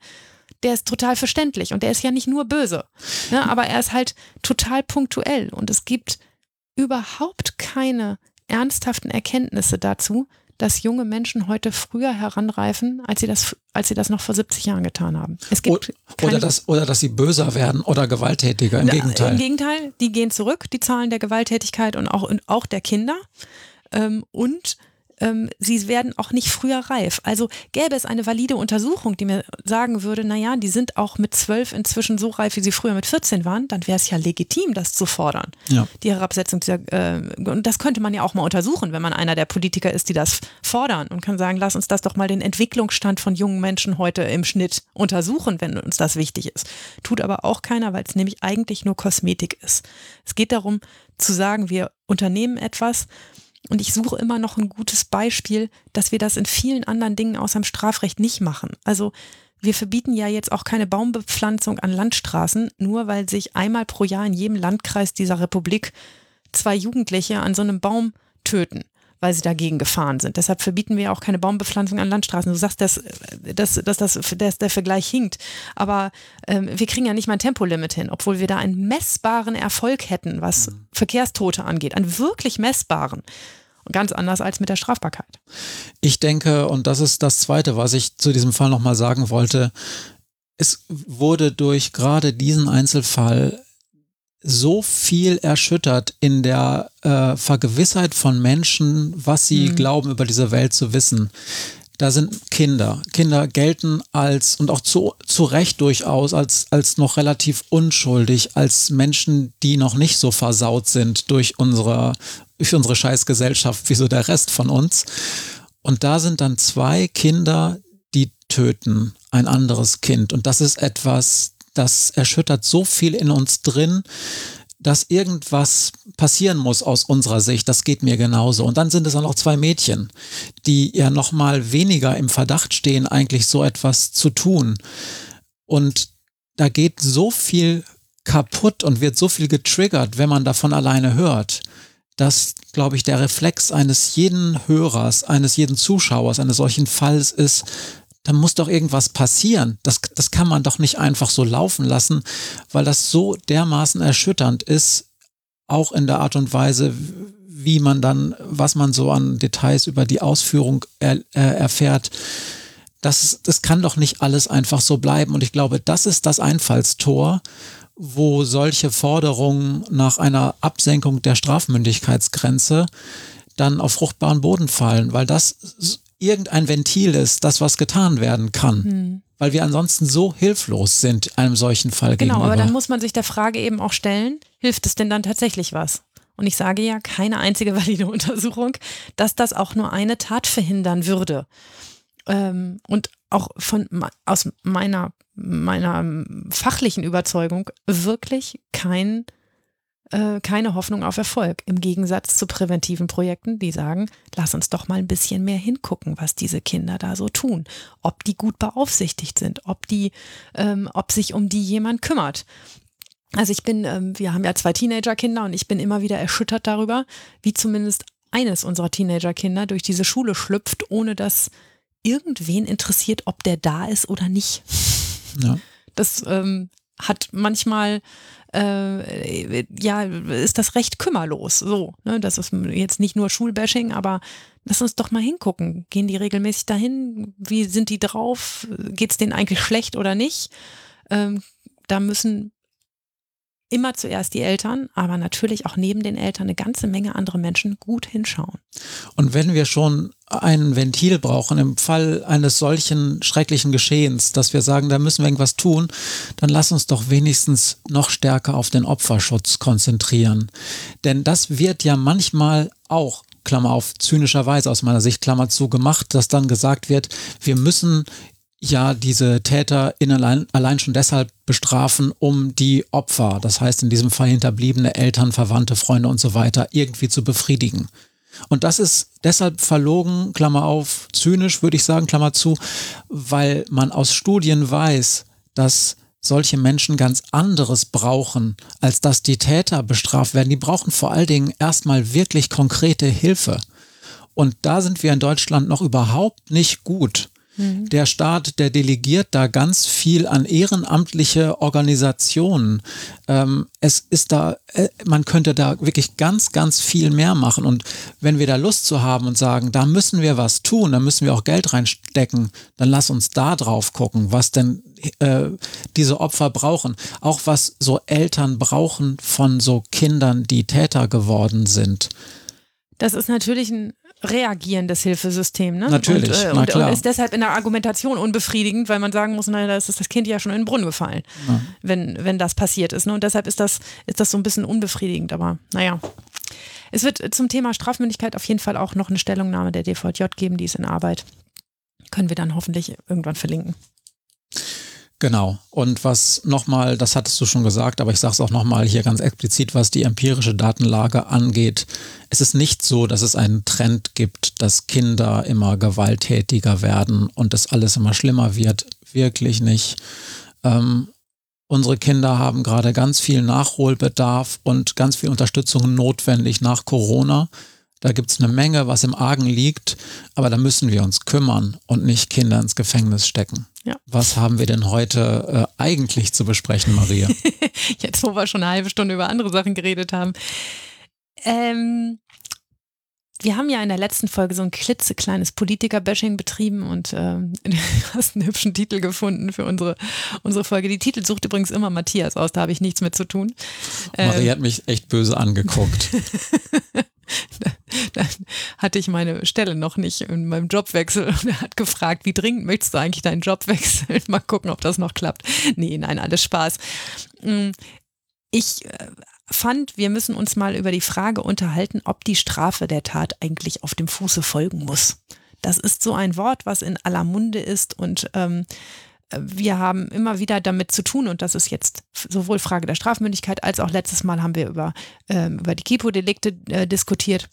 der ist total verständlich und der ist ja nicht nur böse, ne, aber er ist halt total punktuell und es gibt überhaupt keine ernsthaften Erkenntnisse dazu, dass junge Menschen heute früher heranreifen, als sie das, als sie das noch vor 70 Jahren getan haben.
Es gibt oder, dass, oder dass sie böser werden oder gewalttätiger. Im Gegenteil.
Im Gegenteil, die gehen zurück, die Zahlen der Gewalttätigkeit und auch, und auch der Kinder. Ähm, und ähm, sie werden auch nicht früher reif. Also gäbe es eine valide Untersuchung, die mir sagen würde, naja, die sind auch mit zwölf inzwischen so reif, wie sie früher mit 14 waren, dann wäre es ja legitim, das zu fordern. Ja. Die Herabsetzung dieser, äh, und das könnte man ja auch mal untersuchen, wenn man einer der Politiker ist, die das fordern und kann sagen, lass uns das doch mal den Entwicklungsstand von jungen Menschen heute im Schnitt untersuchen, wenn uns das wichtig ist. Tut aber auch keiner, weil es nämlich eigentlich nur Kosmetik ist. Es geht darum zu sagen, wir unternehmen etwas, und ich suche immer noch ein gutes Beispiel, dass wir das in vielen anderen Dingen außer dem Strafrecht nicht machen. Also wir verbieten ja jetzt auch keine Baumbepflanzung an Landstraßen, nur weil sich einmal pro Jahr in jedem Landkreis dieser Republik zwei Jugendliche an so einem Baum töten weil sie dagegen gefahren sind. Deshalb verbieten wir auch keine Baumbepflanzung an Landstraßen. Du sagst, dass, dass, dass, dass, dass der Vergleich hinkt. Aber ähm, wir kriegen ja nicht mal ein Tempolimit hin, obwohl wir da einen messbaren Erfolg hätten, was mhm. Verkehrstote angeht. Einen wirklich messbaren. Ganz anders als mit der Strafbarkeit.
Ich denke, und das ist das Zweite, was ich zu diesem Fall nochmal sagen wollte, es wurde durch gerade diesen Einzelfall so viel erschüttert in der äh, Vergewissheit von Menschen, was sie mhm. glauben über diese Welt zu wissen. Da sind Kinder. Kinder gelten als und auch zu, zu Recht durchaus als, als noch relativ unschuldig, als Menschen, die noch nicht so versaut sind durch unsere, durch unsere Scheißgesellschaft wie so der Rest von uns. Und da sind dann zwei Kinder, die töten ein anderes Kind. Und das ist etwas, das erschüttert so viel in uns drin, dass irgendwas passieren muss aus unserer Sicht. Das geht mir genauso. Und dann sind es auch noch zwei Mädchen, die ja noch mal weniger im Verdacht stehen, eigentlich so etwas zu tun. Und da geht so viel kaputt und wird so viel getriggert, wenn man davon alleine hört dass, glaube ich, der Reflex eines jeden Hörers, eines jeden Zuschauers eines solchen Falls ist, da muss doch irgendwas passieren. Das, das kann man doch nicht einfach so laufen lassen, weil das so dermaßen erschütternd ist, auch in der Art und Weise, wie man dann, was man so an Details über die Ausführung er, äh, erfährt. Das, das kann doch nicht alles einfach so bleiben. Und ich glaube, das ist das Einfallstor, wo solche Forderungen nach einer Absenkung der Strafmündigkeitsgrenze dann auf fruchtbaren Boden fallen, weil das irgendein Ventil ist, das was getan werden kann. Hm. Weil wir ansonsten so hilflos sind einem solchen Fall
genau,
gegenüber.
aber dann muss man sich der Frage eben auch stellen, hilft es denn dann tatsächlich was? Und ich sage ja, keine einzige valide Untersuchung, dass das auch nur eine Tat verhindern würde. Ähm, und auch von aus meiner meiner fachlichen Überzeugung wirklich kein, äh, keine Hoffnung auf Erfolg. Im Gegensatz zu präventiven Projekten, die sagen, lass uns doch mal ein bisschen mehr hingucken, was diese Kinder da so tun. Ob die gut beaufsichtigt sind, ob die, ähm, ob sich um die jemand kümmert. Also ich bin, ähm, wir haben ja zwei Teenagerkinder und ich bin immer wieder erschüttert darüber, wie zumindest eines unserer Teenagerkinder durch diese Schule schlüpft, ohne dass irgendwen interessiert, ob der da ist oder nicht. Ja. Das ähm, hat manchmal äh, ja, ist das recht kümmerlos. So, ne? Das ist jetzt nicht nur Schulbashing, aber lass uns doch mal hingucken. Gehen die regelmäßig dahin? Wie sind die drauf? Geht es denen eigentlich schlecht oder nicht? Ähm, da müssen immer zuerst die Eltern, aber natürlich auch neben den Eltern eine ganze Menge andere Menschen gut hinschauen.
Und wenn wir schon ein Ventil brauchen im Fall eines solchen schrecklichen Geschehens, dass wir sagen, da müssen wir irgendwas tun, dann lass uns doch wenigstens noch stärker auf den Opferschutz konzentrieren. Denn das wird ja manchmal auch Klammer auf, zynischerweise aus meiner Sicht, Klammer zu, gemacht, dass dann gesagt wird, wir müssen ja diese Täter in allein, allein schon deshalb bestrafen, um die Opfer, das heißt in diesem Fall hinterbliebene Eltern, Verwandte, Freunde und so weiter, irgendwie zu befriedigen. Und das ist deshalb verlogen, Klammer auf, zynisch würde ich sagen, Klammer zu, weil man aus Studien weiß, dass solche Menschen ganz anderes brauchen, als dass die Täter bestraft werden. Die brauchen vor allen Dingen erstmal wirklich konkrete Hilfe. Und da sind wir in Deutschland noch überhaupt nicht gut. Mhm. Der Staat, der delegiert da ganz viel an ehrenamtliche Organisationen. Ähm, es ist da, äh, man könnte da wirklich ganz, ganz viel mehr machen. Und wenn wir da Lust zu haben und sagen, da müssen wir was tun, da müssen wir auch Geld reinstecken, dann lass uns da drauf gucken, was denn äh, diese Opfer brauchen. Auch was so Eltern brauchen von so Kindern, die Täter geworden sind.
Das ist natürlich ein reagierendes Hilfesystem. Ne?
Natürlich,
und, äh, und, und, ist deshalb in der Argumentation unbefriedigend, weil man sagen muss, naja, da ist das Kind ja schon in den Brunnen gefallen, ja. wenn, wenn das passiert ist. Ne? Und deshalb ist das, ist das so ein bisschen unbefriedigend. Aber naja. Es wird zum Thema Strafmündigkeit auf jeden Fall auch noch eine Stellungnahme der DVJ geben, die ist in Arbeit. Können wir dann hoffentlich irgendwann verlinken.
Genau. Und was nochmal, das hattest du schon gesagt, aber ich sage es auch nochmal hier ganz explizit, was die empirische Datenlage angeht. Es ist nicht so, dass es einen Trend gibt, dass Kinder immer gewalttätiger werden und das alles immer schlimmer wird. Wirklich nicht. Ähm, unsere Kinder haben gerade ganz viel Nachholbedarf und ganz viel Unterstützung notwendig nach Corona. Da gibt es eine Menge, was im Argen liegt, aber da müssen wir uns kümmern und nicht Kinder ins Gefängnis stecken. Ja. Was haben wir denn heute äh, eigentlich zu besprechen, Maria?
Jetzt, wo wir schon eine halbe Stunde über andere Sachen geredet haben. Ähm, wir haben ja in der letzten Folge so ein klitzekleines Politiker-Bashing betrieben und du hast einen hübschen Titel gefunden für unsere, unsere Folge. Die Titel sucht übrigens immer Matthias aus, da habe ich nichts mit zu tun.
Maria ähm, hat mich echt böse angeguckt.
dann hatte ich meine Stelle noch nicht in meinem Jobwechsel und er hat gefragt, wie dringend möchtest du eigentlich deinen Job wechseln? Mal gucken, ob das noch klappt. Nee, nein, alles Spaß. Mm, ich äh, fand, wir müssen uns mal über die Frage unterhalten, ob die Strafe der Tat eigentlich auf dem Fuße folgen muss. Das ist so ein Wort, was in aller Munde ist und ähm, wir haben immer wieder damit zu tun und das ist jetzt sowohl Frage der Strafmündigkeit als auch letztes Mal haben wir über, ähm, über die Kipo-Delikte äh, diskutiert,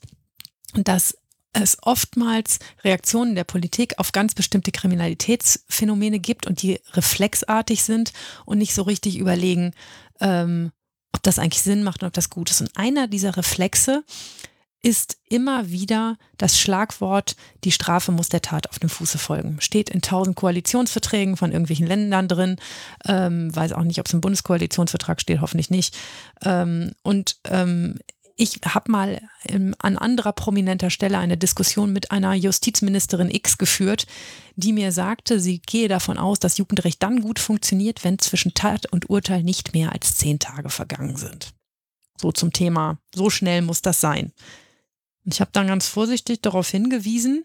dass es oftmals Reaktionen der Politik auf ganz bestimmte Kriminalitätsphänomene gibt und die reflexartig sind und nicht so richtig überlegen, ähm, ob das eigentlich Sinn macht und ob das gut ist. Und einer dieser Reflexe ist immer wieder das Schlagwort, die Strafe muss der Tat auf dem Fuße folgen. Steht in tausend Koalitionsverträgen von irgendwelchen Ländern drin. Ähm, weiß auch nicht, ob es im Bundeskoalitionsvertrag steht, hoffentlich nicht. Ähm, und ähm, ich habe mal ähm, an anderer prominenter Stelle eine Diskussion mit einer Justizministerin X geführt, die mir sagte, sie gehe davon aus, dass Jugendrecht dann gut funktioniert, wenn zwischen Tat und Urteil nicht mehr als zehn Tage vergangen sind. So zum Thema, so schnell muss das sein. Und ich habe dann ganz vorsichtig darauf hingewiesen,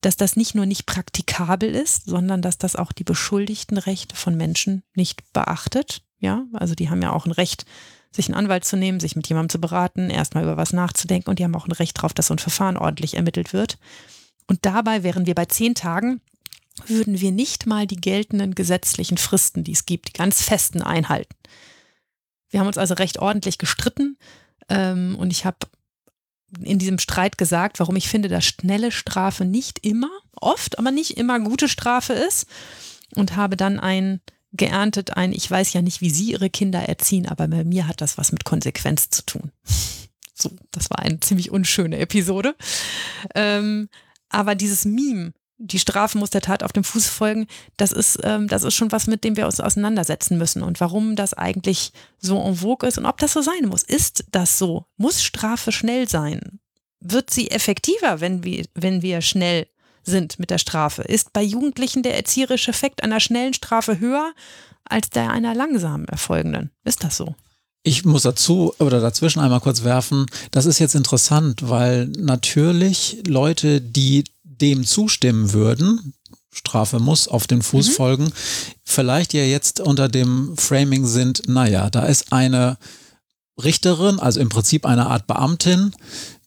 dass das nicht nur nicht praktikabel ist, sondern dass das auch die beschuldigten Rechte von Menschen nicht beachtet. Ja, also die haben ja auch ein Recht, sich einen Anwalt zu nehmen, sich mit jemandem zu beraten, erstmal über was nachzudenken und die haben auch ein Recht darauf, dass so ein Verfahren ordentlich ermittelt wird. Und dabei wären wir bei zehn Tagen, würden wir nicht mal die geltenden gesetzlichen Fristen, die es gibt, die ganz festen einhalten. Wir haben uns also recht ordentlich gestritten ähm, und ich habe in diesem Streit gesagt, warum ich finde, dass schnelle Strafe nicht immer, oft, aber nicht immer gute Strafe ist und habe dann ein geerntet, ein, ich weiß ja nicht, wie Sie Ihre Kinder erziehen, aber bei mir hat das was mit Konsequenz zu tun. So, das war eine ziemlich unschöne Episode. Ähm, aber dieses Meme, die Strafe muss der Tat auf dem Fuß folgen, das ist, ähm, das ist schon was, mit dem wir uns auseinandersetzen müssen und warum das eigentlich so en vogue ist und ob das so sein muss. Ist das so? Muss Strafe schnell sein? Wird sie effektiver, wenn wir, wenn wir schnell sind mit der Strafe? Ist bei Jugendlichen der erzieherische Effekt einer schnellen Strafe höher als der einer langsam erfolgenden? Ist das so?
Ich muss dazu oder dazwischen einmal kurz werfen, das ist jetzt interessant, weil natürlich Leute, die dem zustimmen würden, Strafe muss auf den Fuß mhm. folgen, vielleicht ja jetzt unter dem Framing sind, naja, da ist eine Richterin, also im Prinzip eine Art Beamtin,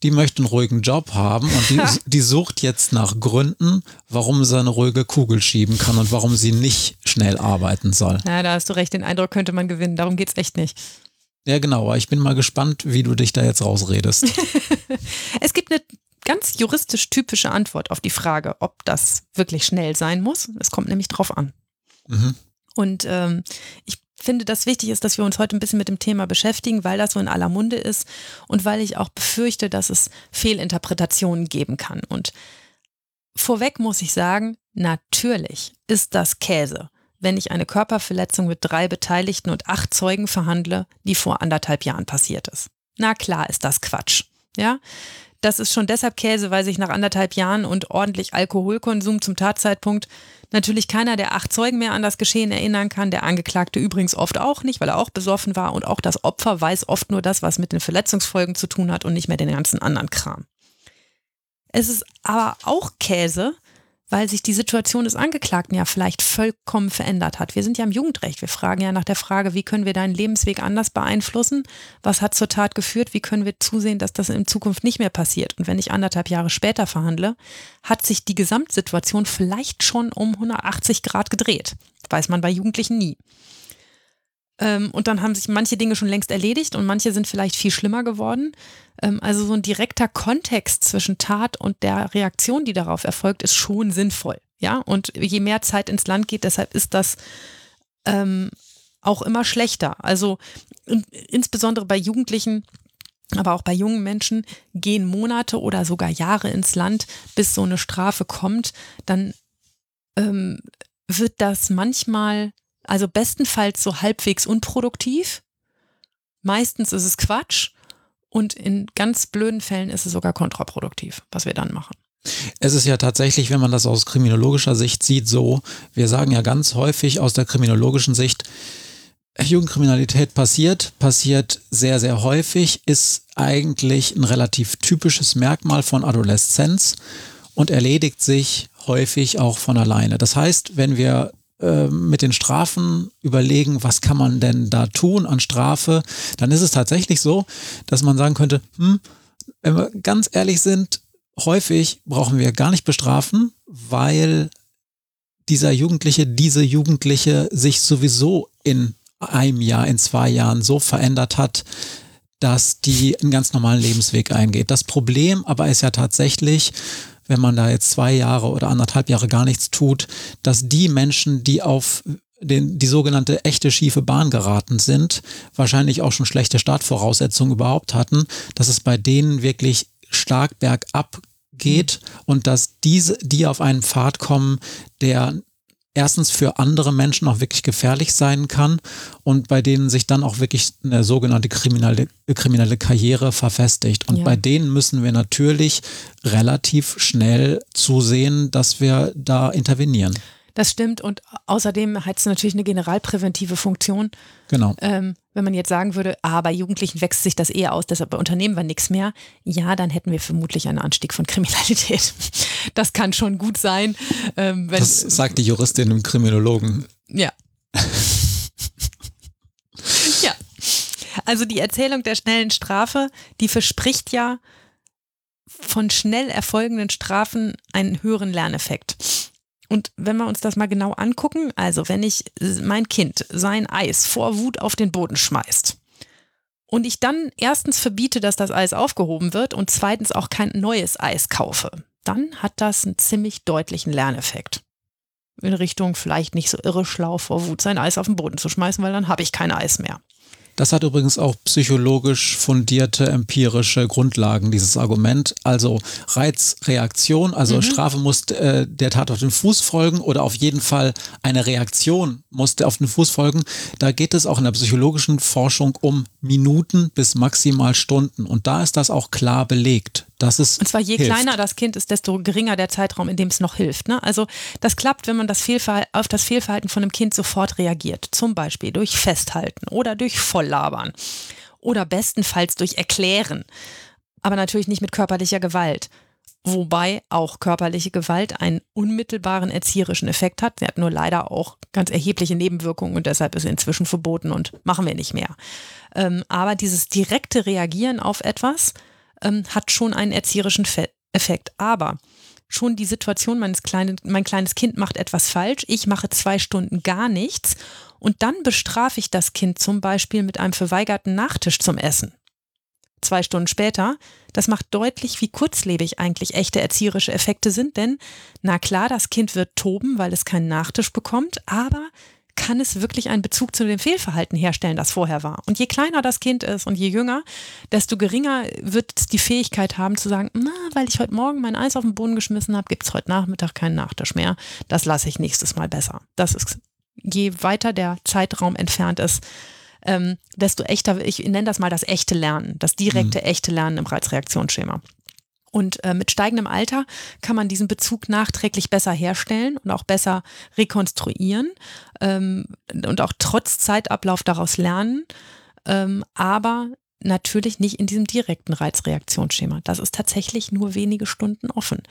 die möchte einen ruhigen Job haben und die, die sucht jetzt nach Gründen, warum sie eine ruhige Kugel schieben kann und warum sie nicht schnell arbeiten soll.
Ja, da hast du recht, den Eindruck könnte man gewinnen, darum geht es echt nicht.
Ja, genau, aber ich bin mal gespannt, wie du dich da jetzt rausredest.
es gibt eine ganz juristisch typische Antwort auf die Frage, ob das wirklich schnell sein muss. Es kommt nämlich drauf an. Mhm. Und ähm, ich finde, dass wichtig ist, dass wir uns heute ein bisschen mit dem Thema beschäftigen, weil das so in aller Munde ist und weil ich auch befürchte, dass es Fehlinterpretationen geben kann. Und vorweg muss ich sagen, natürlich ist das Käse, wenn ich eine Körperverletzung mit drei Beteiligten und acht Zeugen verhandle, die vor anderthalb Jahren passiert ist. Na klar ist das Quatsch. Ja, das ist schon deshalb Käse, weil sich nach anderthalb Jahren und ordentlich Alkoholkonsum zum Tatzeitpunkt natürlich keiner der acht Zeugen mehr an das Geschehen erinnern kann. Der Angeklagte übrigens oft auch nicht, weil er auch besoffen war. Und auch das Opfer weiß oft nur das, was mit den Verletzungsfolgen zu tun hat und nicht mehr den ganzen anderen Kram. Es ist aber auch Käse, weil sich die Situation des Angeklagten ja vielleicht vollkommen verändert hat. Wir sind ja im Jugendrecht. Wir fragen ja nach der Frage, wie können wir deinen Lebensweg anders beeinflussen? Was hat zur Tat geführt? Wie können wir zusehen, dass das in Zukunft nicht mehr passiert? Und wenn ich anderthalb Jahre später verhandle, hat sich die Gesamtsituation vielleicht schon um 180 Grad gedreht. weiß man bei Jugendlichen nie. Ähm, und dann haben sich manche Dinge schon längst erledigt und manche sind vielleicht viel schlimmer geworden. Ähm, also so ein direkter Kontext zwischen Tat und der Reaktion, die darauf erfolgt, ist schon sinnvoll. Ja, und je mehr Zeit ins Land geht, deshalb ist das ähm, auch immer schlechter. Also insbesondere bei Jugendlichen, aber auch bei jungen Menschen gehen Monate oder sogar Jahre ins Land, bis so eine Strafe kommt. Dann ähm, wird das manchmal also bestenfalls so halbwegs unproduktiv. Meistens ist es Quatsch und in ganz blöden Fällen ist es sogar kontraproduktiv, was wir dann machen.
Es ist ja tatsächlich, wenn man das aus kriminologischer Sicht sieht, so, wir sagen ja ganz häufig aus der kriminologischen Sicht, Jugendkriminalität passiert, passiert sehr, sehr häufig, ist eigentlich ein relativ typisches Merkmal von Adoleszenz und erledigt sich häufig auch von alleine. Das heißt, wenn wir mit den Strafen überlegen, was kann man denn da tun an Strafe, dann ist es tatsächlich so, dass man sagen könnte, hm, wenn wir ganz ehrlich sind, häufig brauchen wir gar nicht bestrafen, weil dieser Jugendliche, diese Jugendliche sich sowieso in einem Jahr, in zwei Jahren so verändert hat, dass die einen ganz normalen Lebensweg eingeht. Das Problem aber ist ja tatsächlich, wenn man da jetzt zwei Jahre oder anderthalb Jahre gar nichts tut, dass die Menschen, die auf den, die sogenannte echte schiefe Bahn geraten sind, wahrscheinlich auch schon schlechte Startvoraussetzungen überhaupt hatten, dass es bei denen wirklich stark bergab geht mhm. und dass diese, die auf einen Pfad kommen, der erstens für andere Menschen auch wirklich gefährlich sein kann und bei denen sich dann auch wirklich eine sogenannte kriminelle, kriminelle Karriere verfestigt. Und ja. bei denen müssen wir natürlich relativ schnell zusehen, dass wir da intervenieren.
Das stimmt und außerdem hat es natürlich eine generalpräventive Funktion.
Genau.
Ähm, wenn man jetzt sagen würde, ah, bei Jugendlichen wächst sich das eher aus, deshalb bei Unternehmen wir nichts mehr, ja, dann hätten wir vermutlich einen Anstieg von Kriminalität. Das kann schon gut sein.
Ähm, wenn, das sagt die Juristin im Kriminologen.
Ja. ja. Also die Erzählung der schnellen Strafe, die verspricht ja von schnell erfolgenden Strafen einen höheren Lerneffekt. Und wenn wir uns das mal genau angucken, also wenn ich mein Kind sein Eis vor Wut auf den Boden schmeißt und ich dann erstens verbiete, dass das Eis aufgehoben wird und zweitens auch kein neues Eis kaufe, dann hat das einen ziemlich deutlichen Lerneffekt. In Richtung vielleicht nicht so irre schlau vor Wut sein Eis auf den Boden zu schmeißen, weil dann habe ich kein Eis mehr.
Das hat übrigens auch psychologisch fundierte empirische Grundlagen, dieses Argument. Also Reizreaktion, also mhm. Strafe muss äh, der Tat auf den Fuß folgen oder auf jeden Fall eine Reaktion muss auf den Fuß folgen. Da geht es auch in der psychologischen Forschung um Minuten bis maximal Stunden. Und da ist das auch klar belegt. Das ist
Und zwar je
hilft.
kleiner das Kind ist, desto geringer der Zeitraum, in dem es noch hilft. Ne? Also das klappt, wenn man das auf das Fehlverhalten von einem Kind sofort reagiert. Zum Beispiel durch Festhalten oder durch Volllabern oder bestenfalls durch Erklären. Aber natürlich nicht mit körperlicher Gewalt. Wobei auch körperliche Gewalt einen unmittelbaren erzieherischen Effekt hat. Sie hat nur leider auch ganz erhebliche Nebenwirkungen und deshalb ist sie inzwischen verboten und machen wir nicht mehr. Ähm, aber dieses direkte Reagieren auf etwas, ähm, hat schon einen erzieherischen Fe Effekt. Aber schon die Situation, meines kleinen, mein kleines Kind macht etwas falsch, ich mache zwei Stunden gar nichts und dann bestrafe ich das Kind zum Beispiel mit einem verweigerten Nachtisch zum Essen. Zwei Stunden später, das macht deutlich, wie kurzlebig eigentlich echte erzieherische Effekte sind, denn na klar, das Kind wird toben, weil es keinen Nachtisch bekommt, aber kann es wirklich einen Bezug zu dem Fehlverhalten herstellen, das vorher war. Und je kleiner das Kind ist und je jünger, desto geringer wird es die Fähigkeit haben zu sagen, na, weil ich heute Morgen mein Eis auf den Boden geschmissen habe, gibt es heute Nachmittag keinen Nachtisch mehr. Das lasse ich nächstes Mal besser. Das ist, je weiter der Zeitraum entfernt ist, ähm, desto echter, ich nenne das mal das echte Lernen, das direkte, mhm. echte Lernen im Reizreaktionsschema. Und äh, mit steigendem Alter kann man diesen Bezug nachträglich besser herstellen und auch besser rekonstruieren ähm, und auch trotz Zeitablauf daraus lernen, ähm, aber natürlich nicht in diesem direkten Reizreaktionsschema. Das ist tatsächlich nur wenige Stunden offen.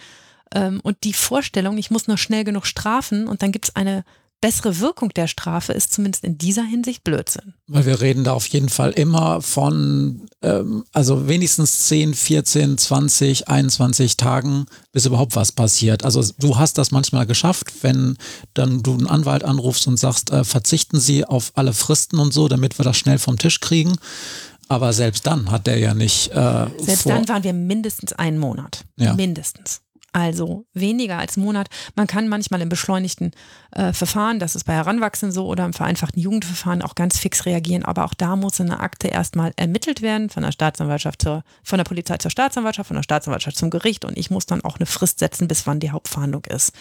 Ähm, und die Vorstellung, ich muss nur schnell genug strafen und dann gibt es eine bessere Wirkung der Strafe ist zumindest in dieser Hinsicht Blödsinn.
Weil wir reden da auf jeden Fall immer von, ähm, also wenigstens 10, 14, 20, 21 Tagen, bis überhaupt was passiert. Also du hast das manchmal geschafft, wenn dann du einen Anwalt anrufst und sagst, äh, verzichten Sie auf alle Fristen und so, damit wir das schnell vom Tisch kriegen. Aber selbst dann hat der ja nicht. Äh,
selbst dann waren wir mindestens einen Monat. Ja. Mindestens also weniger als Monat. Man kann manchmal im beschleunigten äh, Verfahren, das ist bei Heranwachsenden so, oder im vereinfachten Jugendverfahren auch ganz fix reagieren. Aber auch da muss eine Akte erstmal ermittelt werden, von der Staatsanwaltschaft zur, von der Polizei zur Staatsanwaltschaft, von der Staatsanwaltschaft zum Gericht und ich muss dann auch eine Frist setzen, bis wann die Hauptverhandlung ist.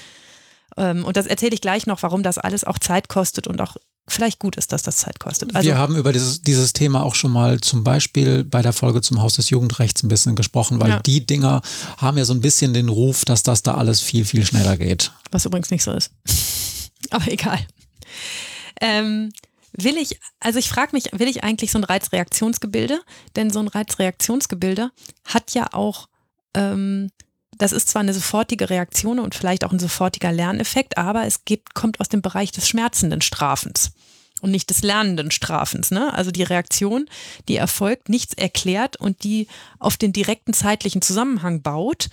Ähm, und das erzähle ich gleich noch, warum das alles auch Zeit kostet und auch vielleicht gut ist, dass das Zeit kostet.
Also, wir haben über dieses, dieses Thema auch schon mal zum Beispiel bei der Folge zum Haus des Jugendrechts ein bisschen gesprochen, weil ja. die Dinger haben ja so ein bisschen den Ruf, dass das da alles viel, viel schneller geht.
Was übrigens nicht so ist. Aber egal. Ähm, will ich, also ich frage mich, will ich eigentlich so ein Reizreaktionsgebilde? Denn so ein Reizreaktionsgebilde hat ja auch ähm, das ist zwar eine sofortige Reaktion und vielleicht auch ein sofortiger Lerneffekt, aber es gibt, kommt aus dem Bereich des schmerzenden Strafens und nicht des lernenden Strafens. Ne? Also die Reaktion, die erfolgt, nichts erklärt und die auf den direkten zeitlichen Zusammenhang baut,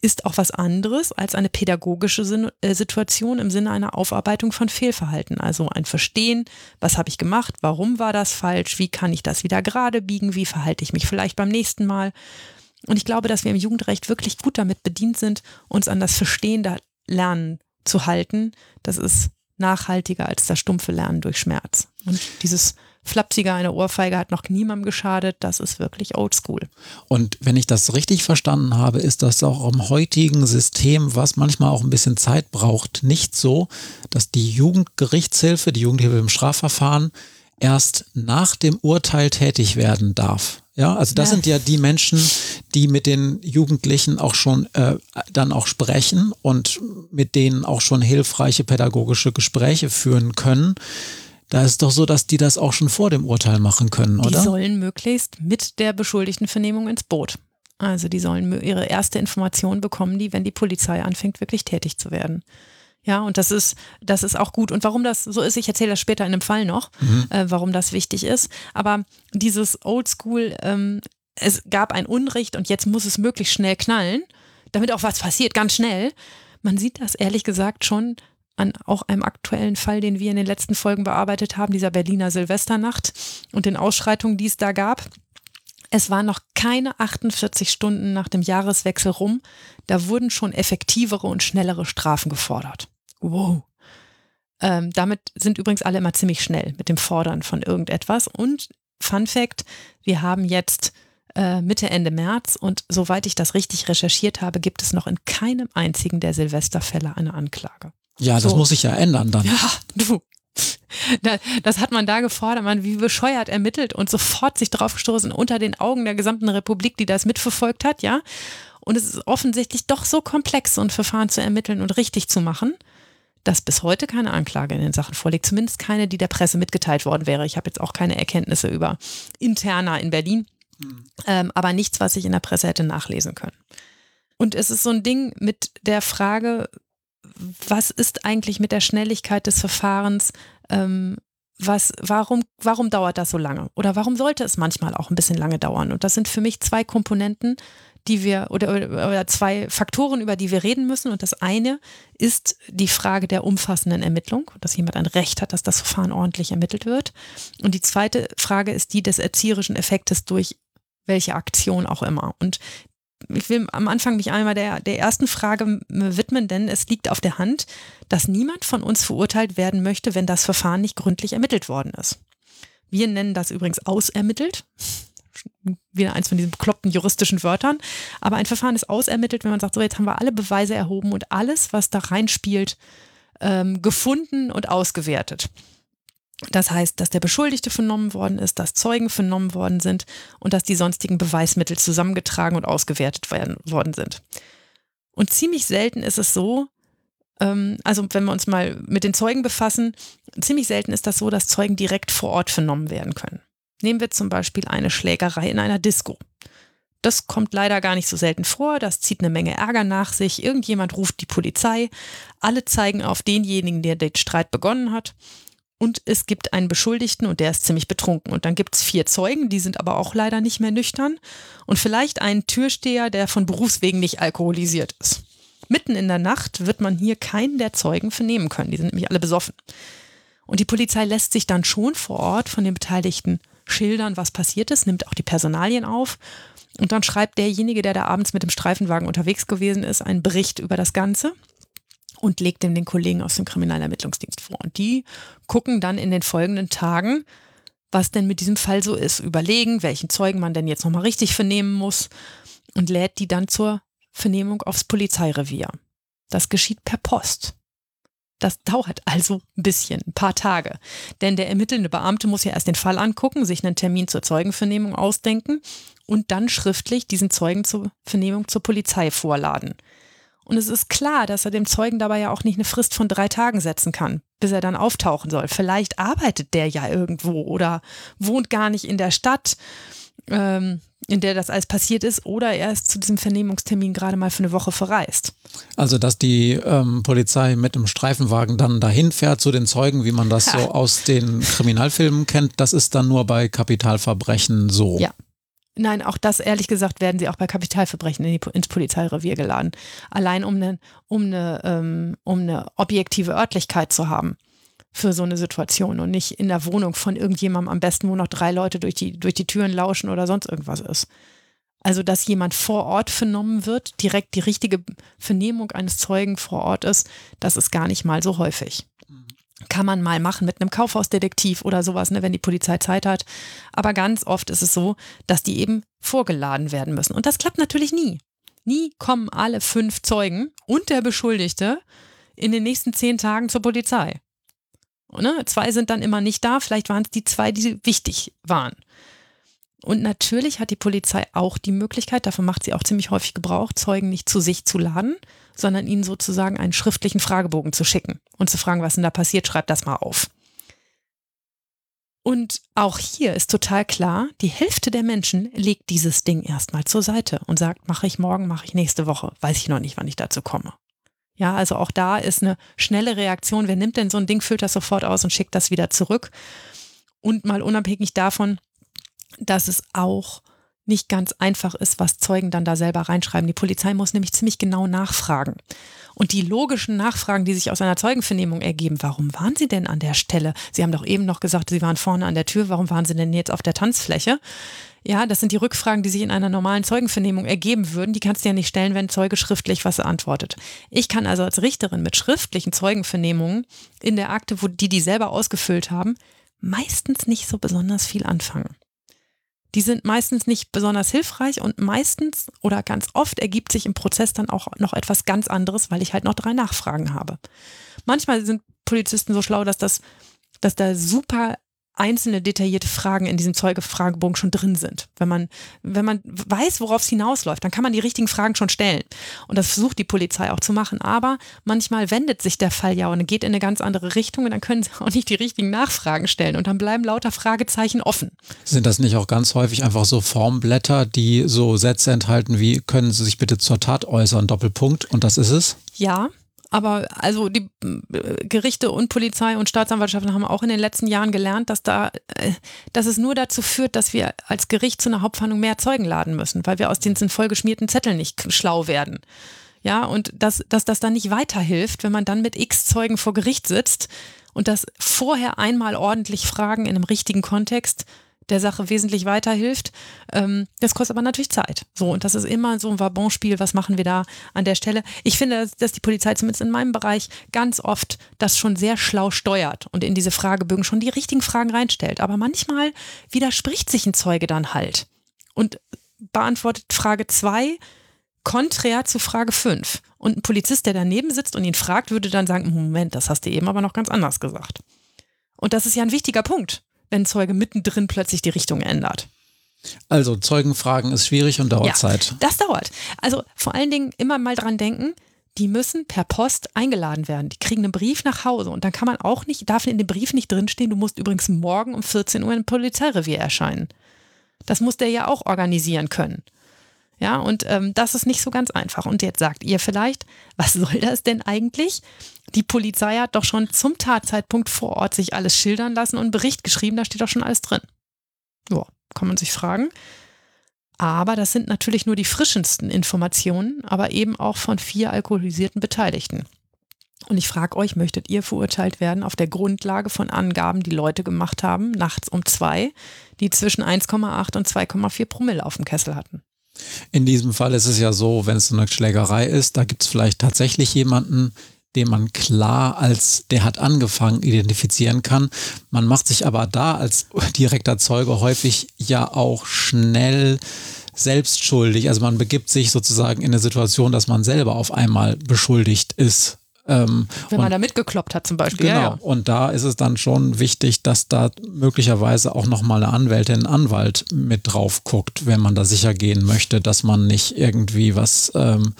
ist auch was anderes als eine pädagogische äh, Situation im Sinne einer Aufarbeitung von Fehlverhalten. Also ein Verstehen, was habe ich gemacht, warum war das falsch, wie kann ich das wieder gerade biegen, wie verhalte ich mich vielleicht beim nächsten Mal. Und ich glaube, dass wir im Jugendrecht wirklich gut damit bedient sind, uns an das verstehende Lernen zu halten. Das ist nachhaltiger als das stumpfe Lernen durch Schmerz. Und dieses flapsiger, eine Ohrfeige hat noch niemandem geschadet. Das ist wirklich oldschool.
Und wenn ich das richtig verstanden habe, ist das auch im heutigen System, was manchmal auch ein bisschen Zeit braucht, nicht so, dass die Jugendgerichtshilfe, die Jugendhilfe im Strafverfahren erst nach dem Urteil tätig werden darf. Ja, also das ja. sind ja die Menschen, die mit den Jugendlichen auch schon äh, dann auch sprechen und mit denen auch schon hilfreiche pädagogische Gespräche führen können. Da ist doch so, dass die das auch schon vor dem Urteil machen können, oder?
Die sollen möglichst mit der beschuldigten Vernehmung ins Boot. Also die sollen ihre erste Information bekommen, die, wenn die Polizei anfängt, wirklich tätig zu werden. Ja, und das ist, das ist auch gut. Und warum das so ist, ich erzähle das später in einem Fall noch, mhm. äh, warum das wichtig ist. Aber dieses Oldschool, ähm, es gab ein Unrecht und jetzt muss es möglichst schnell knallen, damit auch was passiert, ganz schnell. Man sieht das ehrlich gesagt schon an auch einem aktuellen Fall, den wir in den letzten Folgen bearbeitet haben, dieser Berliner Silvesternacht und den Ausschreitungen, die es da gab. Es waren noch keine 48 Stunden nach dem Jahreswechsel rum. Da wurden schon effektivere und schnellere Strafen gefordert. Wow. Ähm, damit sind übrigens alle immer ziemlich schnell mit dem Fordern von irgendetwas. Und Fun Fact: Wir haben jetzt äh, Mitte, Ende März und soweit ich das richtig recherchiert habe, gibt es noch in keinem einzigen der Silvesterfälle eine Anklage.
Ja, das so. muss sich ja ändern dann.
Ja, du. Das hat man da gefordert, man wie bescheuert ermittelt und sofort sich draufgestoßen unter den Augen der gesamten Republik, die das mitverfolgt hat, ja. Und es ist offensichtlich doch so komplex, so ein Verfahren zu ermitteln und richtig zu machen dass bis heute keine Anklage in den Sachen vorliegt, zumindest keine, die der Presse mitgeteilt worden wäre. Ich habe jetzt auch keine Erkenntnisse über interner in Berlin, mhm. ähm, aber nichts, was ich in der Presse hätte nachlesen können. Und es ist so ein Ding mit der Frage, was ist eigentlich mit der Schnelligkeit des Verfahrens? Ähm, was, warum, warum dauert das so lange? Oder warum sollte es manchmal auch ein bisschen lange dauern? Und das sind für mich zwei Komponenten, die wir oder, oder zwei Faktoren, über die wir reden müssen. Und das eine ist die Frage der umfassenden Ermittlung, dass jemand ein Recht hat, dass das Verfahren ordentlich ermittelt wird. Und die zweite Frage ist die des erzieherischen Effektes durch welche Aktion auch immer. Und ich will am Anfang mich einmal der, der ersten Frage widmen, denn es liegt auf der Hand, dass niemand von uns verurteilt werden möchte, wenn das Verfahren nicht gründlich ermittelt worden ist. Wir nennen das übrigens ausermittelt wieder eins von diesen bekloppten juristischen Wörtern. Aber ein Verfahren ist ausermittelt, wenn man sagt, so jetzt haben wir alle Beweise erhoben und alles, was da reinspielt, ähm, gefunden und ausgewertet. Das heißt, dass der Beschuldigte vernommen worden ist, dass Zeugen vernommen worden sind und dass die sonstigen Beweismittel zusammengetragen und ausgewertet werden, worden sind. Und ziemlich selten ist es so, ähm, also wenn wir uns mal mit den Zeugen befassen, ziemlich selten ist das so, dass Zeugen direkt vor Ort vernommen werden können. Nehmen wir zum Beispiel eine Schlägerei in einer Disco. Das kommt leider gar nicht so selten vor, das zieht eine Menge Ärger nach sich, irgendjemand ruft die Polizei, alle zeigen auf denjenigen, der den Streit begonnen hat und es gibt einen Beschuldigten und der ist ziemlich betrunken. Und dann gibt es vier Zeugen, die sind aber auch leider nicht mehr nüchtern und vielleicht einen Türsteher, der von Berufswegen nicht alkoholisiert ist. Mitten in der Nacht wird man hier keinen der Zeugen vernehmen können, die sind nämlich alle besoffen. Und die Polizei lässt sich dann schon vor Ort von den Beteiligten schildern, was passiert ist, nimmt auch die Personalien auf und dann schreibt derjenige, der da abends mit dem Streifenwagen unterwegs gewesen ist, einen Bericht über das Ganze und legt dem den Kollegen aus dem Kriminalermittlungsdienst vor. Und die gucken dann in den folgenden Tagen, was denn mit diesem Fall so ist, überlegen, welchen Zeugen man denn jetzt nochmal richtig vernehmen muss und lädt die dann zur Vernehmung aufs Polizeirevier. Das geschieht per Post. Das dauert also ein bisschen, ein paar Tage. Denn der ermittelnde Beamte muss ja erst den Fall angucken, sich einen Termin zur Zeugenvernehmung ausdenken und dann schriftlich diesen Zeugen zur Vernehmung zur Polizei vorladen. Und es ist klar, dass er dem Zeugen dabei ja auch nicht eine Frist von drei Tagen setzen kann, bis er dann auftauchen soll. Vielleicht arbeitet der ja irgendwo oder wohnt gar nicht in der Stadt. Ähm, in der das alles passiert ist, oder er ist zu diesem Vernehmungstermin gerade mal für eine Woche verreist.
Also, dass die ähm, Polizei mit dem Streifenwagen dann dahin fährt zu den Zeugen, wie man das so aus den Kriminalfilmen kennt, das ist dann nur bei Kapitalverbrechen so.
Ja. Nein, auch das, ehrlich gesagt, werden sie auch bei Kapitalverbrechen in die, ins Polizeirevier geladen. Allein um eine, um, eine, ähm, um eine objektive Örtlichkeit zu haben für so eine Situation und nicht in der Wohnung von irgendjemandem am besten, wo noch drei Leute durch die, durch die Türen lauschen oder sonst irgendwas ist. Also, dass jemand vor Ort vernommen wird, direkt die richtige Vernehmung eines Zeugen vor Ort ist, das ist gar nicht mal so häufig. Kann man mal machen mit einem Kaufhausdetektiv oder sowas, ne, wenn die Polizei Zeit hat. Aber ganz oft ist es so, dass die eben vorgeladen werden müssen. Und das klappt natürlich nie. Nie kommen alle fünf Zeugen und der Beschuldigte in den nächsten zehn Tagen zur Polizei. Ne? Zwei sind dann immer nicht da, vielleicht waren es die zwei, die wichtig waren. Und natürlich hat die Polizei auch die Möglichkeit, davon macht sie auch ziemlich häufig Gebrauch, Zeugen nicht zu sich zu laden, sondern ihnen sozusagen einen schriftlichen Fragebogen zu schicken und zu fragen, was denn da passiert, schreibt das mal auf. Und auch hier ist total klar, die Hälfte der Menschen legt dieses Ding erstmal zur Seite und sagt, mache ich morgen, mache ich nächste Woche, weiß ich noch nicht, wann ich dazu komme. Ja, also auch da ist eine schnelle Reaktion. Wer nimmt denn so ein Ding, füllt das sofort aus und schickt das wieder zurück? Und mal unabhängig davon, dass es auch nicht ganz einfach ist, was Zeugen dann da selber reinschreiben. Die Polizei muss nämlich ziemlich genau nachfragen. Und die logischen Nachfragen, die sich aus einer Zeugenvernehmung ergeben, warum waren Sie denn an der Stelle? Sie haben doch eben noch gesagt, Sie waren vorne an der Tür, warum waren Sie denn jetzt auf der Tanzfläche? Ja, das sind die Rückfragen, die sich in einer normalen Zeugenvernehmung ergeben würden. Die kannst du ja nicht stellen, wenn Zeuge schriftlich was antwortet. Ich kann also als Richterin mit schriftlichen Zeugenvernehmungen in der Akte, wo die die selber ausgefüllt haben, meistens nicht so besonders viel anfangen die sind meistens nicht besonders hilfreich und meistens oder ganz oft ergibt sich im Prozess dann auch noch etwas ganz anderes, weil ich halt noch drei Nachfragen habe. Manchmal sind Polizisten so schlau, dass das, dass da super einzelne detaillierte Fragen in diesem Zeugefragebogen schon drin sind. Wenn man, wenn man weiß, worauf es hinausläuft, dann kann man die richtigen Fragen schon stellen. Und das versucht die Polizei auch zu machen. Aber manchmal wendet sich der Fall ja und geht in eine ganz andere Richtung und dann können sie auch nicht die richtigen Nachfragen stellen und dann bleiben lauter Fragezeichen offen.
Sind das nicht auch ganz häufig einfach so Formblätter, die so Sätze enthalten wie, können Sie sich bitte zur Tat äußern, Doppelpunkt und das ist es?
Ja, aber also die äh, Gerichte und Polizei und Staatsanwaltschaften haben auch in den letzten Jahren gelernt, dass da, äh, dass es nur dazu führt, dass wir als Gericht zu einer Hauptverhandlung mehr Zeugen laden müssen, weil wir aus den vollgeschmierten Zetteln nicht schlau werden. Ja, und dass, dass das dann nicht weiterhilft, wenn man dann mit x Zeugen vor Gericht sitzt und das vorher einmal ordentlich fragen in einem richtigen Kontext der Sache wesentlich weiterhilft. Ähm, das kostet aber natürlich Zeit. So, und das ist immer so ein Wabonspiel. Was machen wir da an der Stelle? Ich finde, dass die Polizei zumindest in meinem Bereich ganz oft das schon sehr schlau steuert und in diese Fragebögen schon die richtigen Fragen reinstellt. Aber manchmal widerspricht sich ein Zeuge dann halt und beantwortet Frage 2 konträr zu Frage 5. Und ein Polizist, der daneben sitzt und ihn fragt, würde dann sagen, Moment, das hast du eben aber noch ganz anders gesagt. Und das ist ja ein wichtiger Punkt wenn Zeuge mittendrin plötzlich die Richtung ändert.
Also Zeugenfragen ist schwierig und dauert
ja,
Zeit.
Das dauert. Also vor allen Dingen immer mal dran denken, die müssen per Post eingeladen werden. Die kriegen einen Brief nach Hause und dann kann man auch nicht, darf in dem Brief nicht drinstehen, du musst übrigens morgen um 14 Uhr im Polizeirevier erscheinen. Das muss der ja auch organisieren können. Ja, und ähm, das ist nicht so ganz einfach. Und jetzt sagt ihr vielleicht, was soll das denn eigentlich? Die Polizei hat doch schon zum Tatzeitpunkt vor Ort sich alles schildern lassen und einen Bericht geschrieben, da steht doch schon alles drin. Ja, kann man sich fragen. Aber das sind natürlich nur die frischendsten Informationen, aber eben auch von vier alkoholisierten Beteiligten. Und ich frage euch, möchtet ihr verurteilt werden auf der Grundlage von Angaben, die Leute gemacht haben, nachts um zwei, die zwischen 1,8 und 2,4 Promille auf dem Kessel hatten?
In diesem Fall ist es ja so, wenn es eine Schlägerei ist, da gibt es vielleicht tatsächlich jemanden, den man klar als der hat angefangen identifizieren kann. Man macht sich aber da als direkter Zeuge häufig ja auch schnell selbst schuldig. Also man begibt sich sozusagen in eine Situation, dass man selber auf einmal beschuldigt ist
ähm, Wenn man da mitgekloppt hat zum Beispiel.
Genau.
Ja, ja.
Und da ist es dann schon wichtig, dass da möglicherweise auch nochmal eine Anwältin, ein Anwalt mit drauf guckt, wenn man da sicher gehen möchte, dass man nicht irgendwie was ähm,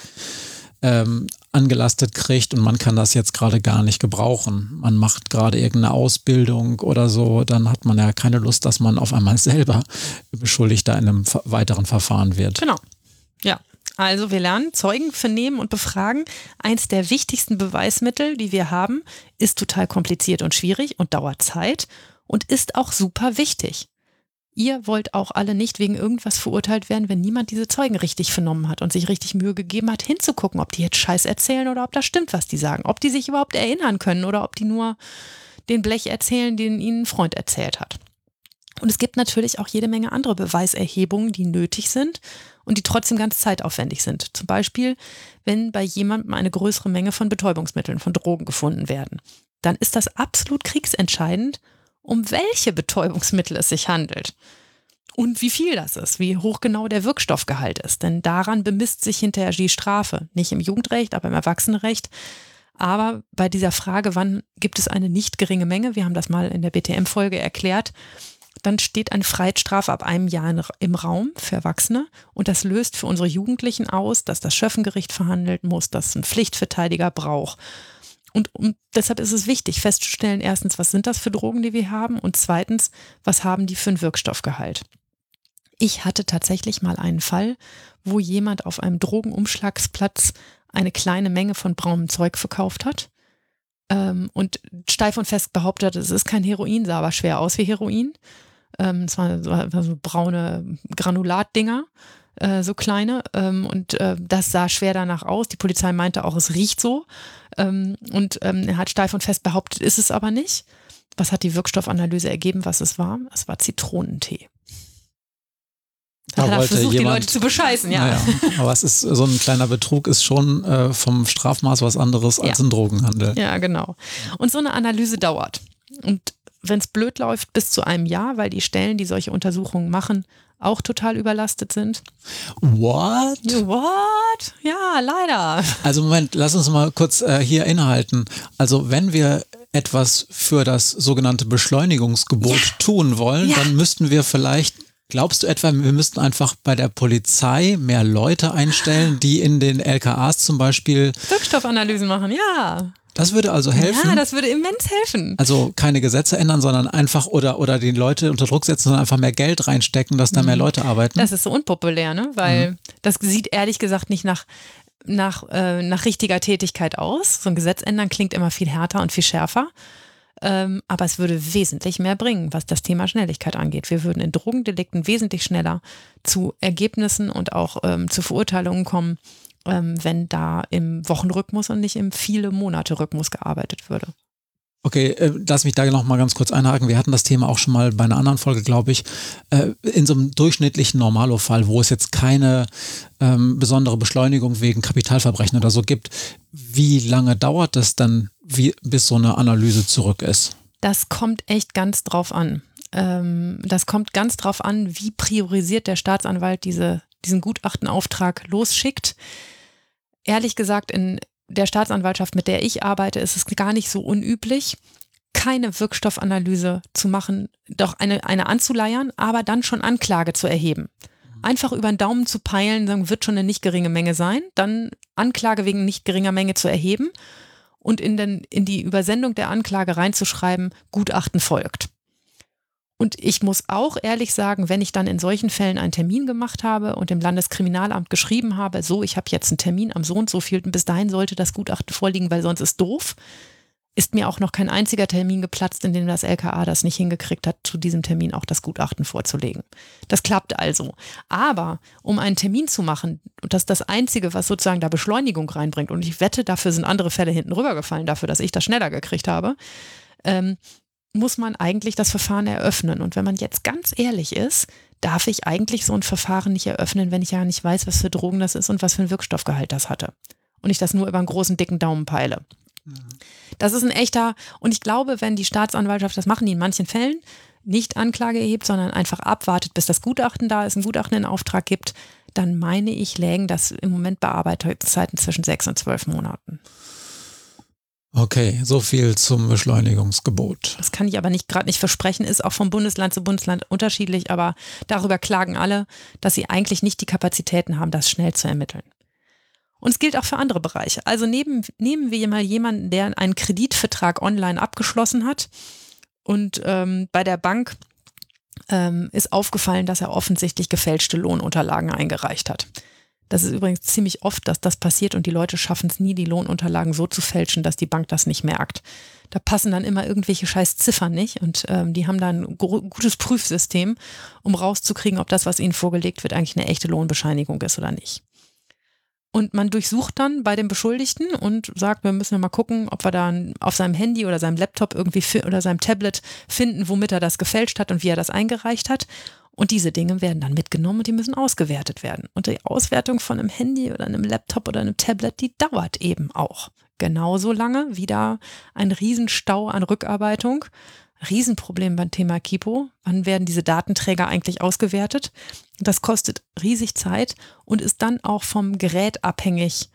ähm, angelastet kriegt und man kann das jetzt gerade gar nicht gebrauchen. Man macht gerade irgendeine Ausbildung oder so, dann hat man ja keine Lust, dass man auf einmal selber beschuldigt da in einem weiteren Verfahren wird.
Genau. Ja, also wir lernen Zeugen vernehmen und befragen. Eins der wichtigsten Beweismittel, die wir haben, ist total kompliziert und schwierig und dauert Zeit und ist auch super wichtig. Ihr wollt auch alle nicht wegen irgendwas verurteilt werden, wenn niemand diese Zeugen richtig vernommen hat und sich richtig Mühe gegeben hat, hinzugucken, ob die jetzt Scheiß erzählen oder ob das stimmt, was die sagen. Ob die sich überhaupt erinnern können oder ob die nur den Blech erzählen, den ihnen ein Freund erzählt hat. Und es gibt natürlich auch jede Menge andere Beweiserhebungen, die nötig sind und die trotzdem ganz zeitaufwendig sind. Zum Beispiel, wenn bei jemandem eine größere Menge von Betäubungsmitteln, von Drogen gefunden werden. dann ist das absolut kriegsentscheidend, um welche Betäubungsmittel es sich handelt. Und wie viel das ist, wie hoch genau der Wirkstoffgehalt ist. Denn daran bemisst sich hinterher die Strafe. Nicht im Jugendrecht, aber im Erwachsenenrecht. Aber bei dieser Frage, wann gibt es eine nicht geringe Menge, wir haben das mal in der BTM-Folge erklärt, dann steht eine Freiheitsstrafe ab einem Jahr im Raum für Erwachsene. Und das löst für unsere Jugendlichen aus, dass das Schöffengericht verhandeln muss, dass einen Pflichtverteidiger braucht. Und um, deshalb ist es wichtig festzustellen, erstens, was sind das für Drogen, die wir haben? Und zweitens, was haben die für einen Wirkstoffgehalt? Ich hatte tatsächlich mal einen Fall, wo jemand auf einem Drogenumschlagsplatz eine kleine Menge von braunem Zeug verkauft hat ähm, und steif und fest behauptet, es ist kein Heroin, sah aber schwer aus wie Heroin. Ähm, es waren so, war so braune Granulatdinger, äh, so kleine. Ähm, und äh, das sah schwer danach aus. Die Polizei meinte auch, es riecht so. Ähm, und ähm, er hat steif und fest behauptet, ist es aber nicht. Was hat die Wirkstoffanalyse ergeben, was es war? Es war Zitronentee. Da hat er versucht, jemand, die Leute zu bescheißen, ja. Naja,
aber es ist so ein kleiner Betrug ist schon äh, vom Strafmaß was anderes als ja. ein Drogenhandel.
Ja, genau. Und so eine Analyse dauert. Und wenn es blöd läuft, bis zu einem Jahr, weil die Stellen, die solche Untersuchungen machen, auch total überlastet sind.
What?
What? Ja, leider.
Also Moment, lass uns mal kurz äh, hier inhalten. Also wenn wir etwas für das sogenannte Beschleunigungsgebot ja. tun wollen, ja. dann müssten wir vielleicht Glaubst du etwa, wir müssten einfach bei der Polizei mehr Leute einstellen, die in den LKAs zum Beispiel
Wirkstoffanalysen machen? Ja.
Das würde also helfen.
Ja, das würde immens helfen.
Also keine Gesetze ändern, sondern einfach oder, oder die Leute unter Druck setzen, sondern einfach mehr Geld reinstecken, dass da mehr mhm. Leute arbeiten.
Das ist so unpopulär, ne? Weil mhm. das sieht ehrlich gesagt nicht nach, nach, äh, nach richtiger Tätigkeit aus. So ein Gesetz ändern klingt immer viel härter und viel schärfer. Ähm, aber es würde wesentlich mehr bringen, was das Thema Schnelligkeit angeht. Wir würden in Drogendelikten wesentlich schneller zu Ergebnissen und auch ähm, zu Verurteilungen kommen, ähm, wenn da im Wochenrhythmus und nicht im viele Monate Rhythmus gearbeitet würde.
Okay, äh, lass mich da noch mal ganz kurz einhaken. Wir hatten das Thema auch schon mal bei einer anderen Folge, glaube ich. Äh, in so einem durchschnittlichen Normalo-Fall, wo es jetzt keine ähm, besondere Beschleunigung wegen Kapitalverbrechen oder so gibt, wie lange dauert das dann, wie, bis so eine Analyse zurück ist?
Das kommt echt ganz drauf an. Ähm, das kommt ganz drauf an, wie priorisiert der Staatsanwalt diese, diesen Gutachtenauftrag losschickt. Ehrlich gesagt, in der Staatsanwaltschaft, mit der ich arbeite, ist es gar nicht so unüblich, keine Wirkstoffanalyse zu machen, doch eine, eine anzuleiern, aber dann schon Anklage zu erheben. Einfach über den Daumen zu peilen, dann wird schon eine nicht geringe Menge sein, dann Anklage wegen nicht geringer Menge zu erheben und in, den, in die Übersendung der Anklage reinzuschreiben, Gutachten folgt. Und ich muss auch ehrlich sagen, wenn ich dann in solchen Fällen einen Termin gemacht habe und dem Landeskriminalamt geschrieben habe, so, ich habe jetzt einen Termin am so und so viel, bis dahin sollte das Gutachten vorliegen, weil sonst ist doof, ist mir auch noch kein einziger Termin geplatzt, in dem das LKA das nicht hingekriegt hat, zu diesem Termin auch das Gutachten vorzulegen. Das klappt also. Aber um einen Termin zu machen, das ist das Einzige, was sozusagen da Beschleunigung reinbringt, und ich wette, dafür sind andere Fälle hinten rübergefallen, dafür, dass ich das schneller gekriegt habe, ähm, muss man eigentlich das Verfahren eröffnen. Und wenn man jetzt ganz ehrlich ist, darf ich eigentlich so ein Verfahren nicht eröffnen, wenn ich ja nicht weiß, was für Drogen das ist und was für ein Wirkstoffgehalt das hatte. Und ich das nur über einen großen, dicken Daumen peile. Mhm. Das ist ein echter, und ich glaube, wenn die Staatsanwaltschaft, das machen die in manchen Fällen, nicht Anklage erhebt, sondern einfach abwartet, bis das Gutachten da ist, ein Gutachten in Auftrag gibt, dann meine ich, lägen das im Moment Bearbeitungszeiten zwischen sechs und zwölf Monaten.
Okay, so viel zum Beschleunigungsgebot.
Das kann ich aber nicht gerade nicht versprechen, ist auch vom Bundesland zu Bundesland unterschiedlich, aber darüber klagen alle, dass sie eigentlich nicht die Kapazitäten haben, das schnell zu ermitteln. Und es gilt auch für andere Bereiche. Also neben, nehmen wir mal jemanden, der einen Kreditvertrag online abgeschlossen hat und ähm, bei der Bank ähm, ist aufgefallen, dass er offensichtlich gefälschte Lohnunterlagen eingereicht hat. Das ist übrigens ziemlich oft, dass das passiert und die Leute schaffen es nie, die Lohnunterlagen so zu fälschen, dass die Bank das nicht merkt. Da passen dann immer irgendwelche scheiß Ziffern nicht und ähm, die haben da ein gutes Prüfsystem, um rauszukriegen, ob das, was ihnen vorgelegt wird, eigentlich eine echte Lohnbescheinigung ist oder nicht. Und man durchsucht dann bei dem Beschuldigten und sagt, wir müssen mal gucken, ob wir da auf seinem Handy oder seinem Laptop irgendwie oder seinem Tablet finden, womit er das gefälscht hat und wie er das eingereicht hat. Und diese Dinge werden dann mitgenommen und die müssen ausgewertet werden. Und die Auswertung von einem Handy oder einem Laptop oder einem Tablet, die dauert eben auch genauso lange. Wieder ein Riesenstau an Rückarbeitung. Riesenproblem beim Thema Kipo. Wann werden diese Datenträger eigentlich ausgewertet? Das kostet riesig Zeit und ist dann auch vom Gerät abhängig,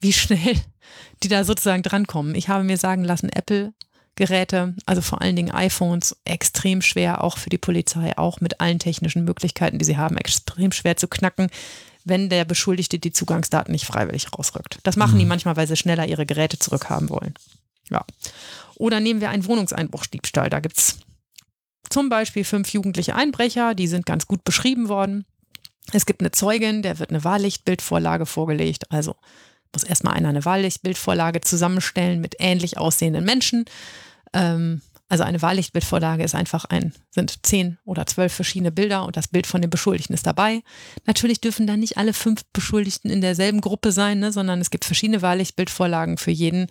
wie schnell die da sozusagen drankommen. Ich habe mir sagen lassen, Apple Geräte, also vor allen Dingen iPhones, extrem schwer, auch für die Polizei, auch mit allen technischen Möglichkeiten, die sie haben, extrem schwer zu knacken, wenn der Beschuldigte die Zugangsdaten nicht freiwillig rausrückt. Das machen mhm. die manchmal, weil sie schneller ihre Geräte zurückhaben wollen. Ja. Oder nehmen wir einen Wohnungseinbruchsdiebstahl. Da gibt es zum Beispiel fünf jugendliche Einbrecher, die sind ganz gut beschrieben worden. Es gibt eine Zeugin, der wird eine Wahllichtbildvorlage vorgelegt. Also muss erstmal einer eine Wahllichtbildvorlage zusammenstellen mit ähnlich aussehenden Menschen. Ähm, also eine Wahllichtbildvorlage ist einfach ein, sind zehn oder zwölf verschiedene Bilder und das Bild von dem Beschuldigten ist dabei. Natürlich dürfen dann nicht alle fünf Beschuldigten in derselben Gruppe sein, ne, sondern es gibt verschiedene Wahllichtbildvorlagen für jeden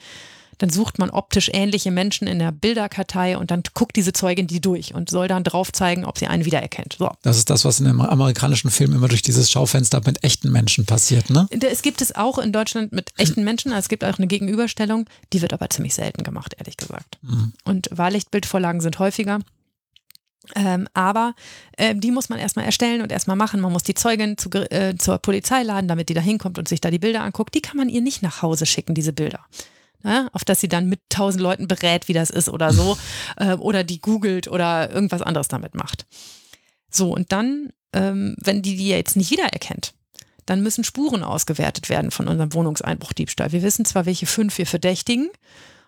dann sucht man optisch ähnliche Menschen in der Bilderkartei und dann guckt diese Zeugin die durch und soll dann drauf zeigen, ob sie einen wiedererkennt. So.
Das ist das, was in einem amerikanischen Film immer durch dieses Schaufenster mit echten Menschen passiert, ne?
Es gibt es auch in Deutschland mit echten Menschen, also es gibt auch eine Gegenüberstellung, die wird aber ziemlich selten gemacht, ehrlich gesagt. Mhm. Und Wahllichtbildvorlagen sind häufiger. Ähm, aber äh, die muss man erstmal erstellen und erstmal machen. Man muss die Zeugin zu, äh, zur Polizei laden, damit die da hinkommt und sich da die Bilder anguckt. Die kann man ihr nicht nach Hause schicken, diese Bilder ne, auf das sie dann mit tausend Leuten berät, wie das ist oder so, äh, oder die googelt oder irgendwas anderes damit macht. So, und dann, ähm, wenn die die jetzt nicht wiedererkennt, dann müssen Spuren ausgewertet werden von unserem Wohnungseinbruchdiebstahl. Wir wissen zwar, welche fünf wir verdächtigen,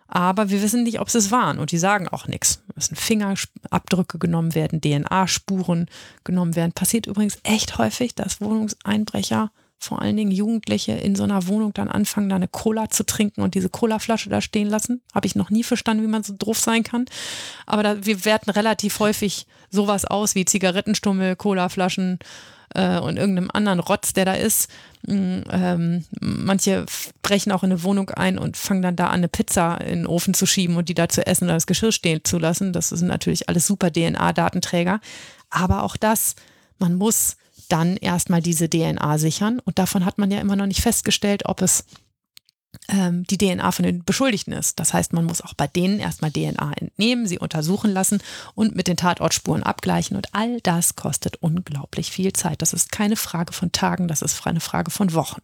aber wir wissen nicht, ob sie es waren und die sagen auch nichts. Es müssen Fingerabdrücke genommen werden, DNA-Spuren genommen werden. Passiert übrigens echt häufig, dass Wohnungseinbrecher vor allen Dingen Jugendliche in so einer Wohnung dann anfangen, da eine Cola zu trinken und diese Colaflasche da stehen lassen. Habe ich noch nie verstanden, wie man so doof sein kann. Aber da, wir werten relativ häufig sowas aus wie Zigarettenstummel, Colaflaschen äh, und irgendeinem anderen Rotz, der da ist. Mm, ähm, manche brechen auch in eine Wohnung ein und fangen dann da an, eine Pizza in den Ofen zu schieben und die da zu essen oder das Geschirr stehen zu lassen. Das sind natürlich alles super DNA-Datenträger. Aber auch das, man muss dann erstmal diese DNA sichern. Und davon hat man ja immer noch nicht festgestellt, ob es ähm, die DNA von den Beschuldigten ist. Das heißt, man muss auch bei denen erstmal DNA entnehmen, sie untersuchen lassen und mit den Tatortspuren abgleichen. Und all das kostet unglaublich viel Zeit. Das ist keine Frage von Tagen, das ist eine Frage von Wochen.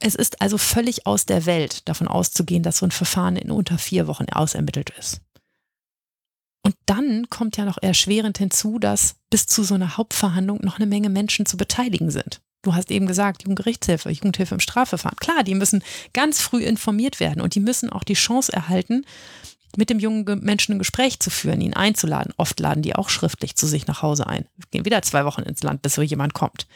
Es ist also völlig aus der Welt, davon auszugehen, dass so ein Verfahren in unter vier Wochen ausermittelt ist. Und dann kommt ja noch erschwerend hinzu, dass bis zu so einer Hauptverhandlung noch eine Menge Menschen zu beteiligen sind. Du hast eben gesagt, Jugendgerichtshilfe, Jugendhilfe im Strafverfahren. Klar, die müssen ganz früh informiert werden und die müssen auch die Chance erhalten, mit dem jungen Menschen ein Gespräch zu führen, ihn einzuladen. Oft laden die auch schriftlich zu sich nach Hause ein. Gehen wieder zwei Wochen ins Land, bis so jemand kommt.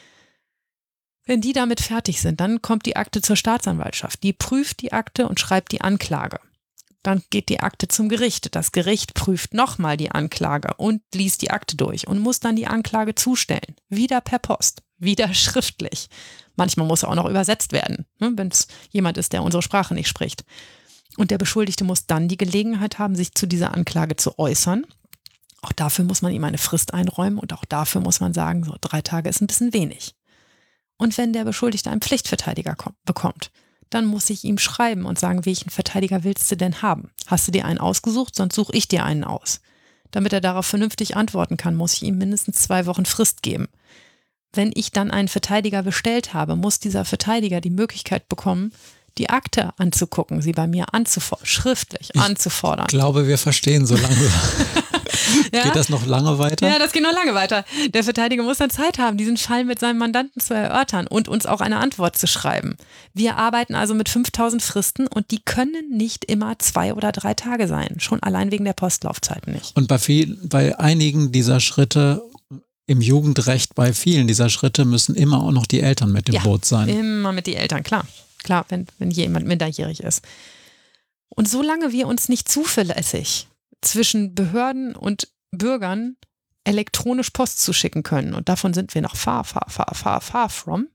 Wenn die damit fertig sind, dann kommt die Akte zur Staatsanwaltschaft. Die prüft die Akte und schreibt die Anklage. Dann geht die Akte zum Gericht. Das Gericht prüft nochmal die Anklage und liest die Akte durch und muss dann die Anklage zustellen. Wieder per Post, wieder schriftlich. Manchmal muss er auch noch übersetzt werden, ne, wenn es jemand ist, der unsere Sprache nicht spricht. Und der Beschuldigte muss dann die Gelegenheit haben, sich zu dieser Anklage zu äußern. Auch dafür muss man ihm eine Frist einräumen und auch dafür muss man sagen, so drei Tage ist ein bisschen wenig. Und wenn der Beschuldigte einen Pflichtverteidiger bekommt, dann muss ich ihm schreiben und sagen, welchen Verteidiger willst du denn haben? Hast du dir einen ausgesucht, sonst suche ich dir einen aus. Damit er darauf vernünftig antworten kann, muss ich ihm mindestens zwei Wochen Frist geben. Wenn ich dann einen Verteidiger bestellt habe, muss dieser Verteidiger die Möglichkeit bekommen, die Akte anzugucken, sie bei mir anzufordern, schriftlich ich anzufordern.
Ich glaube, wir verstehen so langsam. ja? Geht das noch lange weiter?
Ja, das geht noch lange weiter. Der Verteidiger muss dann Zeit haben, diesen Fall mit seinem Mandanten zu erörtern und uns auch eine Antwort zu schreiben. Wir arbeiten also mit 5000 Fristen und die können nicht immer zwei oder drei Tage sein. Schon allein wegen der Postlaufzeiten nicht.
Und bei, viel, bei einigen dieser Schritte im Jugendrecht bei vielen dieser Schritte müssen immer auch noch die Eltern mit im ja, Boot sein.
Immer mit die Eltern, klar. Klar, wenn, wenn jemand minderjährig ist. Und solange wir uns nicht zuverlässig zwischen Behörden und Bürgern elektronisch Post zuschicken können. Und davon sind wir noch far, far, far, far, far from.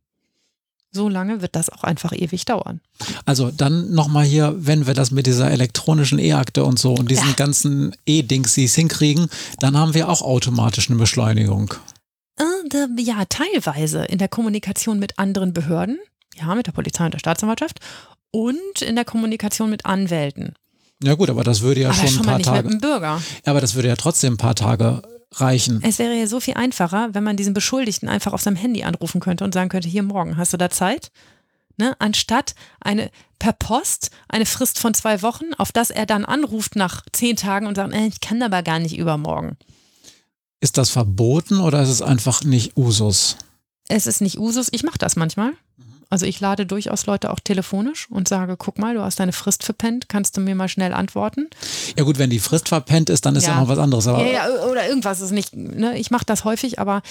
So lange wird das auch einfach ewig dauern.
Also dann nochmal hier, wenn wir das mit dieser elektronischen E-Akte und so und diesen ja. ganzen E-Dingsies hinkriegen, dann haben wir auch automatisch eine Beschleunigung.
Äh, ja, teilweise in der Kommunikation mit anderen Behörden, ja, mit der Polizei und der Staatsanwaltschaft und in der Kommunikation mit Anwälten.
Ja gut, aber das würde ja
aber
schon,
schon
ein paar Tage.
mit Bürger.
Ja, aber das würde ja trotzdem ein paar Tage reichen.
Es wäre ja so viel einfacher, wenn man diesen Beschuldigten einfach auf seinem Handy anrufen könnte und sagen könnte, hier morgen, hast du da Zeit? Ne? Anstatt eine per Post eine Frist von zwei Wochen, auf das er dann anruft nach zehn Tagen und sagt, äh, ich kann aber gar nicht übermorgen.
Ist das verboten oder ist es einfach nicht Usus?
Es ist nicht Usus, ich mache das manchmal. Also ich lade durchaus Leute auch telefonisch und sage, guck mal, du hast deine Frist verpennt, kannst du mir mal schnell antworten?
Ja gut, wenn die Frist verpennt ist, dann ist ja,
Ja.
noch was anderes.
Ja, ja, oder irgendwas ist nicht, ne? ich mache das häufig, aber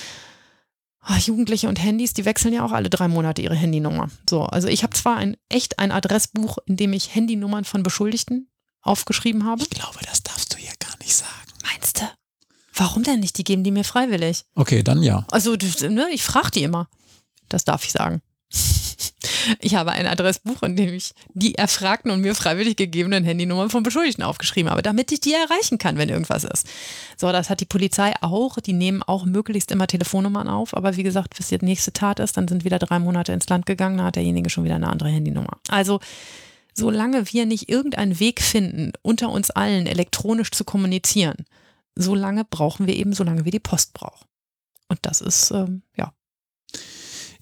ah, Jugendliche und Handys, die wechseln ja auch alle drei Monate ihre Handynummer. So, also ich habe zwar ein echt ein Adressbuch, in dem ich Handynummern von Beschuldigten aufgeschrieben habe.
ich glaube, das darfst du hier gar nicht sagen.
Meinst du? Warum denn nicht? Die geben die mir freiwillig.
Okay, dann ja.
Also, ne, ich frage die immer. Das darf ich sagen. Ich habe ein Adressbuch, in dem ich die erfragten und mir freiwillig gegebenen Handynummern von Beschuldigten aufgeschrieben habe, damit ich die erreichen kann, wenn irgendwas ist. So, das hat die Polizei auch. Die nehmen auch möglichst immer Telefonnummern auf. Aber wie gesagt, bis die nächste Tat ist, dann sind wieder drei Monate ins Land gegangen, dann hat derjenige schon wieder eine andere Handynummer. Also, solange wir nicht irgendeinen Weg finden, unter uns allen elektronisch zu kommunizieren, solange brauchen wir eben, solange wir die Post brauchen. Und das ist, ähm, ja,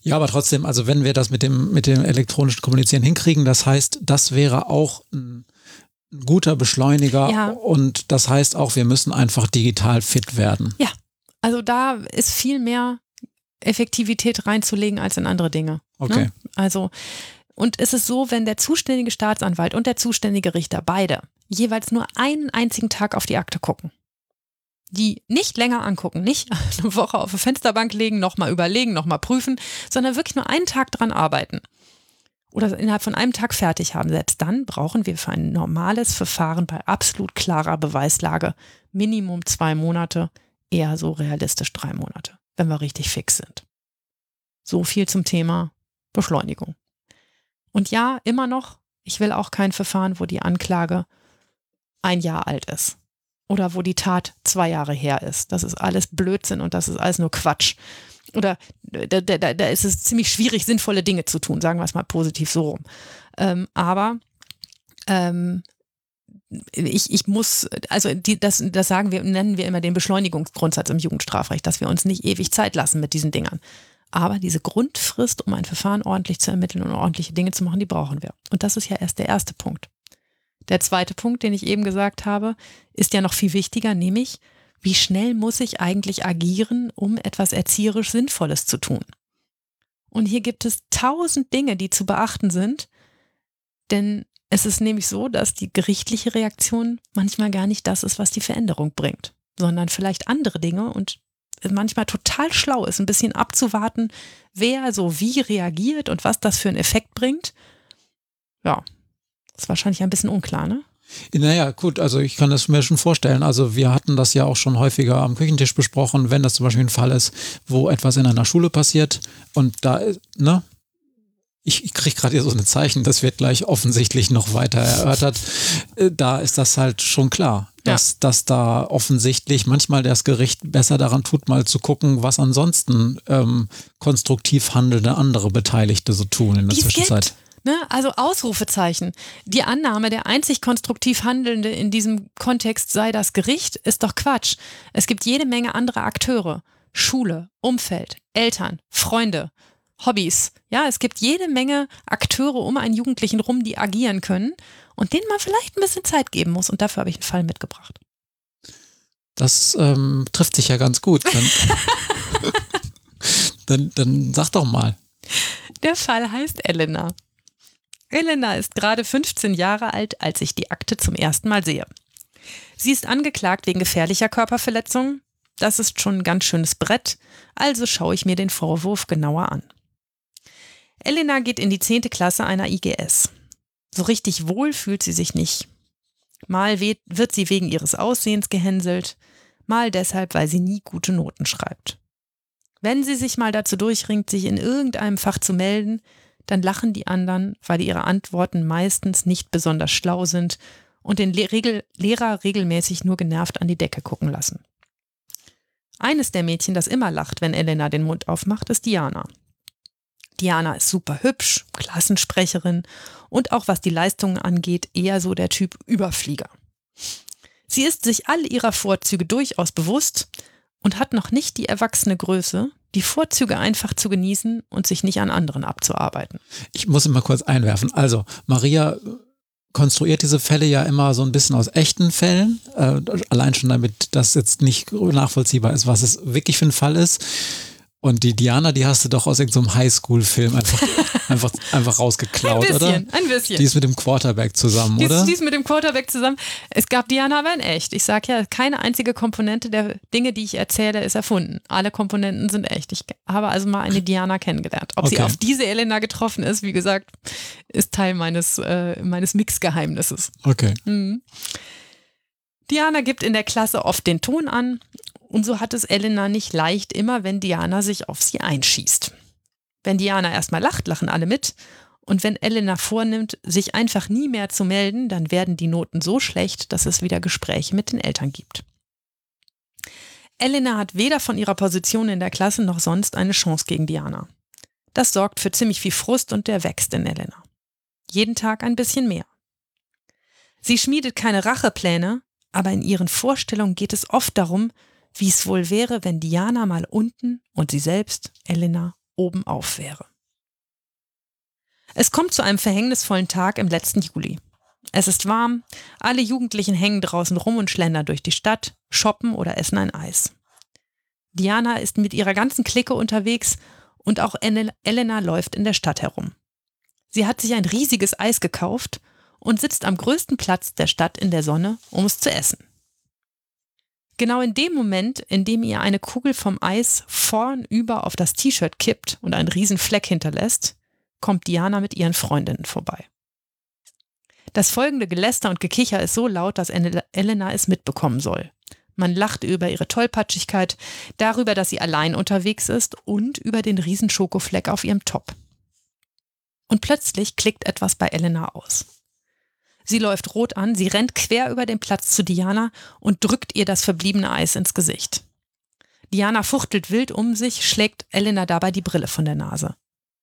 Ja, aber trotzdem, also wenn wir das mit dem, mit dem elektronischen Kommunizieren hinkriegen, das heißt, das wäre auch ein, ein guter Beschleuniger
Ja.
und das heißt auch, wir müssen einfach digital fit werden.
Also da ist viel mehr Effektivität reinzulegen als in andere Dinge.
Okay.
Ne? Also, und es ist so, wenn der zuständige Staatsanwalt und der zuständige Richter beide jeweils nur einen einzigen Tag auf die Akte gucken, die nicht länger angucken, nicht eine Woche auf eine Fensterbank legen, nochmal überlegen, nochmal prüfen, sondern wirklich nur einen Tag dran arbeiten oder innerhalb von einem Tag fertig haben, selbst dann brauchen wir für ein normales Verfahren bei absolut klarer Beweislage Minimum zwei Monate, eher so realistisch drei Monate, wenn wir richtig fix sind. So viel zum Thema Beschleunigung. Und ja, immer noch, ich will auch kein Verfahren, wo die Anklage ein Jahr alt ist oder wo die Tat zwei Jahre her ist. Das ist alles Blödsinn und das ist alles nur Quatsch. Oder da, da, da da ist es ziemlich schwierig, sinnvolle Dinge zu tun, sagen wir es mal positiv so rum. Ähm, aber ähm, ich, ich muss, also die, das, das sagen wir, nennen wir immer den Beschleunigungsgrundsatz im Jugendstrafrecht, dass wir uns nicht ewig Zeit lassen mit diesen Dingern. Aber diese Grundfrist, um ein Verfahren ordentlich zu ermitteln und ordentliche Dinge zu machen, die brauchen wir. Und das ist ja erst der erste Punkt. Der zweite Punkt, den ich eben gesagt habe, ist ja noch viel wichtiger, nämlich, wie schnell muss ich eigentlich agieren, um etwas erzieherisch Sinnvolles zu tun? Und hier gibt es tausend Dinge, die zu beachten sind, denn es ist nämlich so, dass die gerichtliche Reaktion manchmal gar nicht das ist, was die Veränderung bringt, sondern vielleicht andere Dinge und manchmal total schlau ist, ein bisschen abzuwarten, wer so wie reagiert und was das für einen Effekt bringt. Ja, ist wahrscheinlich ein bisschen unklar, ne?
Naja, gut, also ich kann das mir schon vorstellen. Also wir hatten das ja auch schon häufiger am Küchentisch besprochen, wenn das zum Beispiel ein Fall ist, wo etwas in einer Schule passiert und da, ne? Ich, ich kriege gerade hier so ein Zeichen, das wird gleich offensichtlich noch weiter erörtert. Äh, Da ist das halt schon klar, dass, dass da offensichtlich manchmal das Gericht besser daran tut, mal zu gucken, was ansonsten ähm, konstruktiv handelnde andere Beteiligte so tun in der
Die es
Zwischenzeit.
gibt. Ne? Also Ausrufezeichen. Die Annahme, der einzig konstruktiv Handelnde in diesem Kontext sei das Gericht, ist doch Quatsch. Es gibt jede Menge andere Akteure. Schule, Umfeld, Eltern, Freunde, Hobbys. Ja, es gibt jede Menge Akteure um einen Jugendlichen rum, die agieren können und denen man vielleicht ein bisschen Zeit geben muss. Und dafür habe ich einen Fall mitgebracht.
Das ähm, trifft sich ja ganz gut. Dann, dann, dann sag doch mal.
Der Fall heißt Elena. Elena ist gerade 15 Jahre alt, als ich die Akte zum ersten Mal sehe. Sie ist angeklagt wegen gefährlicher Körperverletzung. Das ist schon ein ganz schönes Brett, also schaue ich mir den Vorwurf genauer an. Elena geht in die 10. Klasse einer IGS. So richtig wohl fühlt sie sich nicht. Mal wird sie wegen ihres Aussehens gehänselt, mal deshalb, weil sie nie gute Noten schreibt. Wenn sie sich mal dazu durchringt, sich in irgendeinem Fach zu melden, dann lachen die anderen, weil ihre Antworten meistens nicht besonders schlau sind und den Le Regel Lehrer regelmäßig nur genervt an die Decke gucken lassen. Eines der Mädchen, das immer lacht, wenn Elena den Mund aufmacht, ist Diana. Diana ist super hübsch, Klassensprecherin und auch was die Leistungen angeht, eher so der Typ Überflieger. Sie ist sich all ihrer Vorzüge durchaus bewusst und hat noch nicht die erwachsene Größe, die Vorzüge einfach zu genießen und sich nicht an anderen abzuarbeiten.
Ich muss immer kurz einwerfen. Also, Maria konstruiert diese Fälle ja immer so ein bisschen aus echten Fällen, äh, allein schon damit das jetzt nicht nachvollziehbar ist, was es wirklich für ein Fall ist. Und die Diana, die hast du doch aus irgendeinem so Highschool-Film einfach, einfach, einfach rausgeklaut,
ein bisschen,
oder?
Ein bisschen.
Die ist mit dem Quarterback zusammen,
die
oder?
Ist, die ist mit dem Quarterback zusammen. Es gab Diana aber in echt. Ich sage ja, keine einzige Komponente der Dinge, die ich erzähle, ist erfunden. Alle Komponenten sind echt. Ich habe also mal eine Diana kennengelernt. Ob
Okay.
sie auf diese Elena getroffen ist, wie gesagt, ist Teil meines, äh, meines Mixgeheimnisses.
Okay.
Mhm. Diana gibt in der Klasse oft den Ton an und so hat es Elena nicht leicht immer, wenn Diana sich auf sie einschießt. Wenn Diana erstmal lacht, lachen alle mit und wenn Elena vornimmt, sich einfach nie mehr zu melden, dann werden die Noten so schlecht, dass es wieder Gespräche mit den Eltern gibt. Elena hat weder von ihrer Position in der Klasse noch sonst eine Chance gegen Diana. Das sorgt für ziemlich viel Frust und der wächst in Elena. Jeden Tag ein bisschen mehr. Sie schmiedet keine Rachepläne, aber in ihren Vorstellungen geht es oft darum, wie es wohl wäre, wenn Diana mal unten und sie selbst, Elena, oben auf wäre. Es kommt zu einem verhängnisvollen Tag im letzten Juli. Es ist warm, alle Jugendlichen hängen draußen rum und schlendern durch die Stadt, shoppen oder essen ein Eis. Diana ist mit ihrer ganzen Clique unterwegs und auch Ele- Elena läuft in der Stadt herum. Sie hat sich ein riesiges Eis gekauft und sitzt am größten Platz der Stadt in der Sonne, um es zu essen. Genau in dem Moment, in dem ihr eine Kugel vom Eis vornüber auf das T-Shirt kippt und einen riesen Fleck hinterlässt, kommt Diana mit ihren Freundinnen vorbei. Das folgende Geläster und Gekicher ist so laut, dass Ele- Elena es mitbekommen soll. Man lacht über ihre Tollpatschigkeit, darüber, dass sie allein unterwegs ist und über den riesen Schokofleck auf ihrem Top. Und plötzlich klickt etwas bei Elena aus. Sie läuft rot an, sie rennt quer über den Platz zu Diana und drückt ihr das verbliebene Eis ins Gesicht. Diana fuchtelt wild um sich, schlägt Elena dabei die Brille von der Nase.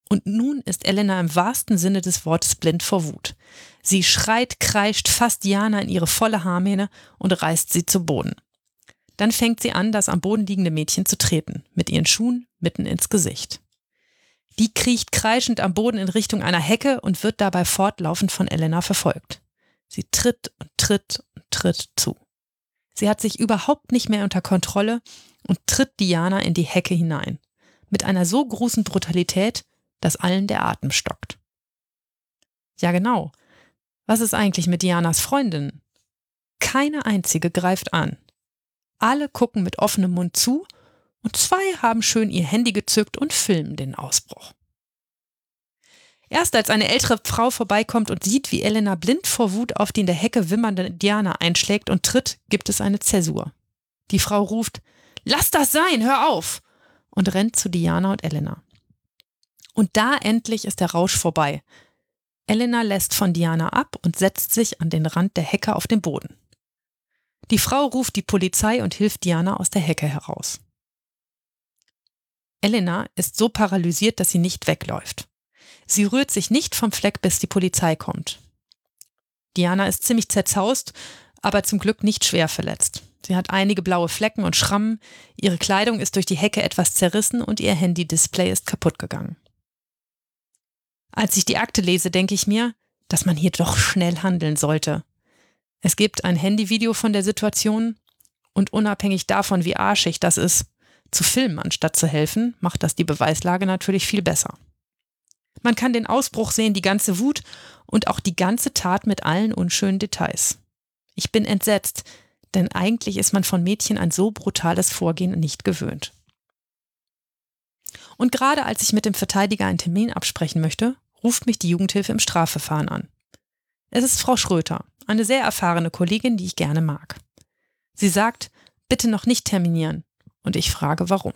Und nun ist Elena im wahrsten Sinne des Wortes blind vor Wut. Sie schreit, kreischt, fasst Diana in ihre volle Haarmähne und reißt sie zu Boden. Dann fängt sie an, das am Boden liegende Mädchen zu treten, mit ihren Schuhen mitten ins Gesicht. Die kriecht kreischend am Boden in Richtung einer Hecke und wird dabei fortlaufend von Elena verfolgt. Sie tritt und tritt und tritt zu. Sie hat sich überhaupt nicht mehr unter Kontrolle und tritt Diana in die Hecke hinein. Mit einer so großen Brutalität, dass allen der Atem stockt. Ja, genau. Was ist eigentlich mit Dianas Freundinnen? Keine einzige greift an. Alle gucken mit offenem Mund zu und zwei haben schön ihr Handy gezückt und filmen den Ausbruch. Erst als eine ältere Frau vorbeikommt und sieht, wie Elena blind vor Wut auf die in der Hecke wimmernde Diana einschlägt und tritt, gibt es eine Zäsur. Die Frau ruft, Lass das sein, hör auf! und rennt zu Diana und Elena. Und da endlich ist der Rausch vorbei. Elena lässt von Diana ab und setzt sich an den Rand der Hecke auf den Boden. Die Frau ruft die Polizei und hilft Diana aus der Hecke heraus. Elena ist so paralysiert, dass sie nicht wegläuft. Sie rührt sich nicht vom Fleck, bis die Polizei kommt. Diana ist ziemlich zerzaust, aber zum Glück nicht schwer verletzt. Sie hat einige blaue Flecken und Schrammen, ihre Kleidung ist durch die Hecke etwas zerrissen und ihr Handy-Display ist kaputt gegangen. Als ich die Akte lese, denke ich mir, dass man hier doch schnell handeln sollte. Es gibt ein Handyvideo von der Situation und unabhängig davon, wie arschig das ist, zu filmen anstatt zu helfen, macht das die Beweislage natürlich viel besser. Man kann den Ausbruch sehen, die ganze Wut und auch die ganze Tat mit allen unschönen Details. Ich bin entsetzt, denn eigentlich ist man von Mädchen ein so brutales Vorgehen nicht gewöhnt. Und gerade als ich mit dem Verteidiger einen Termin absprechen möchte, ruft mich die Jugendhilfe im Strafverfahren an. Es ist Frau Schröter, eine sehr erfahrene Kollegin, die ich gerne mag. Sie sagt, bitte noch nicht terminieren. Und ich frage, warum.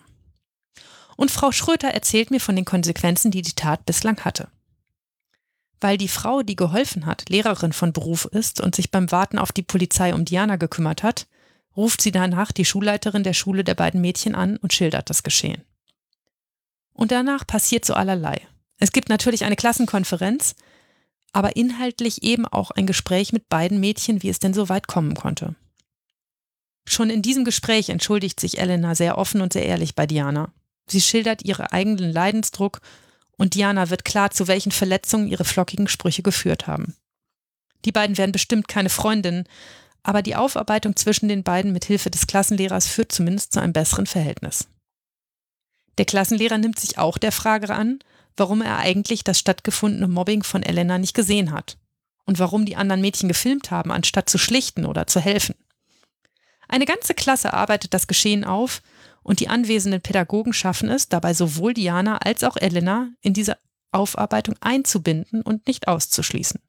Und Frau Schröter erzählt mir von den Konsequenzen, die die Tat bislang hatte. Weil die Frau, die geholfen hat, Lehrerin von Beruf ist und sich beim Warten auf die Polizei um Diana gekümmert hat, ruft sie danach die Schulleiterin der Schule der beiden Mädchen an und schildert das Geschehen. Und danach passiert so allerlei. Es gibt natürlich eine Klassenkonferenz, aber inhaltlich eben auch ein Gespräch mit beiden Mädchen, wie es denn so weit kommen konnte. Schon in diesem Gespräch entschuldigt sich Elena sehr offen und sehr ehrlich bei Diana. Sie schildert ihren eigenen Leidensdruck und Diana wird klar, zu welchen Verletzungen ihre flockigen Sprüche geführt haben. Die beiden werden bestimmt keine Freundinnen, aber die Aufarbeitung zwischen den beiden mit Hilfe des Klassenlehrers führt zumindest zu einem besseren Verhältnis. Der Klassenlehrer nimmt sich auch der Frage an, warum er eigentlich das stattgefundene Mobbing von Elena nicht gesehen hat und warum die anderen Mädchen gefilmt haben, anstatt zu schlichten oder zu helfen. Eine ganze Klasse arbeitet das Geschehen auf und die anwesenden Pädagogen schaffen es, dabei sowohl Diana als auch Elena in diese Aufarbeitung einzubinden und nicht auszuschließen.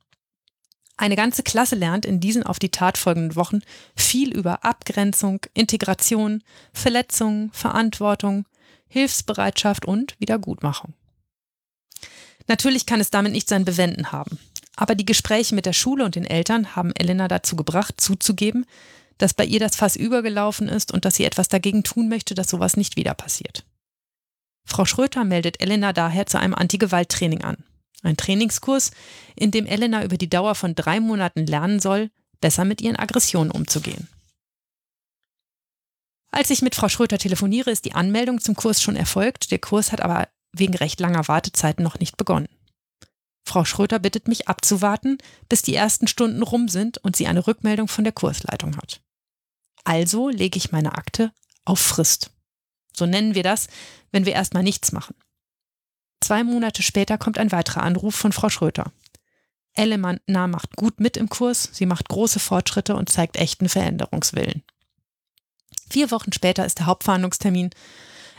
Eine ganze Klasse lernt in diesen auf die Tat folgenden Wochen viel über Abgrenzung, Integration, Verletzungen, Verantwortung, Hilfsbereitschaft und Wiedergutmachung. Natürlich kann es damit nicht sein Bewenden haben. Aber die Gespräche mit der Schule und den Eltern haben Elena dazu gebracht, zuzugeben, dass bei ihr das Fass übergelaufen ist und dass sie etwas dagegen tun möchte, dass sowas nicht wieder passiert. Frau Schröter meldet Elena daher zu einem Anti-Gewalt-Training an. Ein Trainingskurs, in dem Elena über die Dauer von drei Monaten lernen soll, besser mit ihren Aggressionen umzugehen. Als ich mit Frau Schröter telefoniere, ist die Anmeldung zum Kurs schon erfolgt. Der Kurs hat aber wegen recht langer Wartezeiten noch nicht begonnen. Frau Schröter bittet mich abzuwarten, bis die ersten Stunden rum sind und sie eine Rückmeldung von der Kursleitung hat. Also lege ich meine Akte auf Frist. So nennen wir das, wenn wir erstmal nichts machen. Zwei Monate später kommt ein weiterer Anruf von Frau Schröter. Ellemann macht gut mit im Kurs, sie macht große Fortschritte und zeigt echten Veränderungswillen. Vier Wochen später ist der Hauptverhandlungstermin.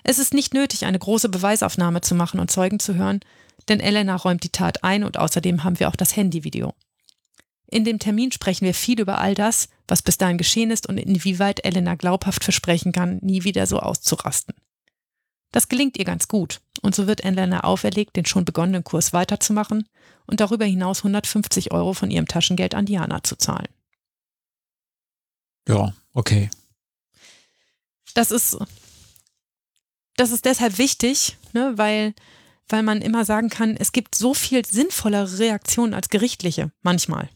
Es ist nicht nötig, eine große Beweisaufnahme zu machen und Zeugen zu hören, denn Elena räumt die Tat ein und außerdem haben wir auch das Handyvideo. In dem Termin sprechen wir viel über all das, was bis dahin geschehen ist und inwieweit Elena glaubhaft versprechen kann, nie wieder so auszurasten. Das gelingt ihr ganz gut und so wird Elena auferlegt, den schon begonnenen Kurs weiterzumachen und darüber hinaus 150 Euro von ihrem Taschengeld an Diana zu zahlen.
Ja, okay.
Das ist, das ist deshalb wichtig, ne, weil weil man immer sagen kann, es gibt so viel sinnvollere Reaktionen als gerichtliche manchmal.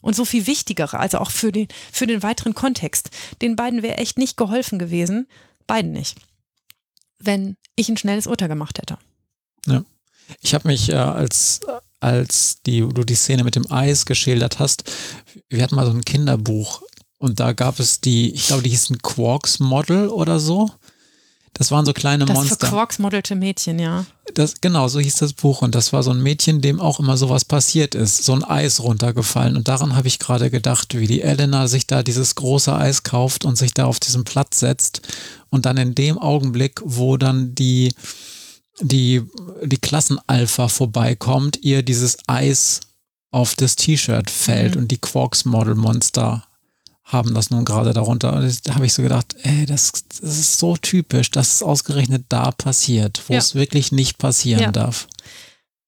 Und so viel wichtigere, also auch für den, für den weiteren Kontext. Den beiden wäre echt nicht geholfen gewesen, beiden nicht, wenn ich ein schnelles Urteil gemacht hätte.
Ja. Ich habe mich, äh, als, als die, du die Szene mit dem Eis geschildert hast, wir hatten mal so ein Kinderbuch und da gab es die, ich glaube, die hießen Quarks Model oder so. Das waren so kleine
das
Monster. Das
verquarksmodelte Mädchen, ja.
Das, genau, so hieß das Buch. Und das war so ein Mädchen, dem auch immer sowas passiert ist. So ein Eis runtergefallen. Und daran habe ich gerade gedacht, wie die Elena sich da dieses große Eis kauft und sich da auf diesen Platz setzt. Und dann in dem Augenblick, wo dann die, die, die Klassenalpha vorbeikommt, ihr dieses Eis auf das T-Shirt fällt mhm. und die Quarks Model Monster haben das nun gerade darunter. Und da habe ich so gedacht, ey, das, das, ist so typisch, dass es ausgerechnet da passiert, wo ja. es wirklich nicht passieren ja. darf.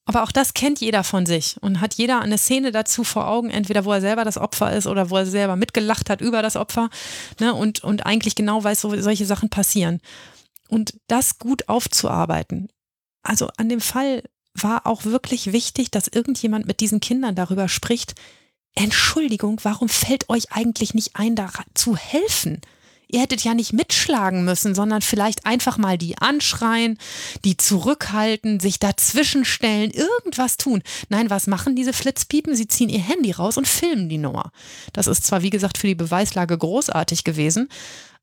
Aber auch das kennt jeder von sich und hat jeder eine Szene dazu vor Augen, entweder wo er selber das Opfer ist oder wo er selber mitgelacht hat über das Opfer ne, und, und eigentlich genau weiß, so solche Sachen passieren. Und das gut aufzuarbeiten. Also an dem Fall war auch wirklich wichtig, dass irgendjemand mit diesen Kindern darüber spricht, Entschuldigung, warum fällt euch eigentlich nicht ein, da zu helfen? Ihr hättet ja nicht mitschlagen müssen, sondern vielleicht einfach mal die anschreien, die zurückhalten, sich dazwischenstellen, irgendwas tun. Nein, was machen diese Flitzpiepen? Sie ziehen ihr Handy raus und filmen die Nummer. Das ist zwar, wie gesagt, für die Beweislage großartig gewesen,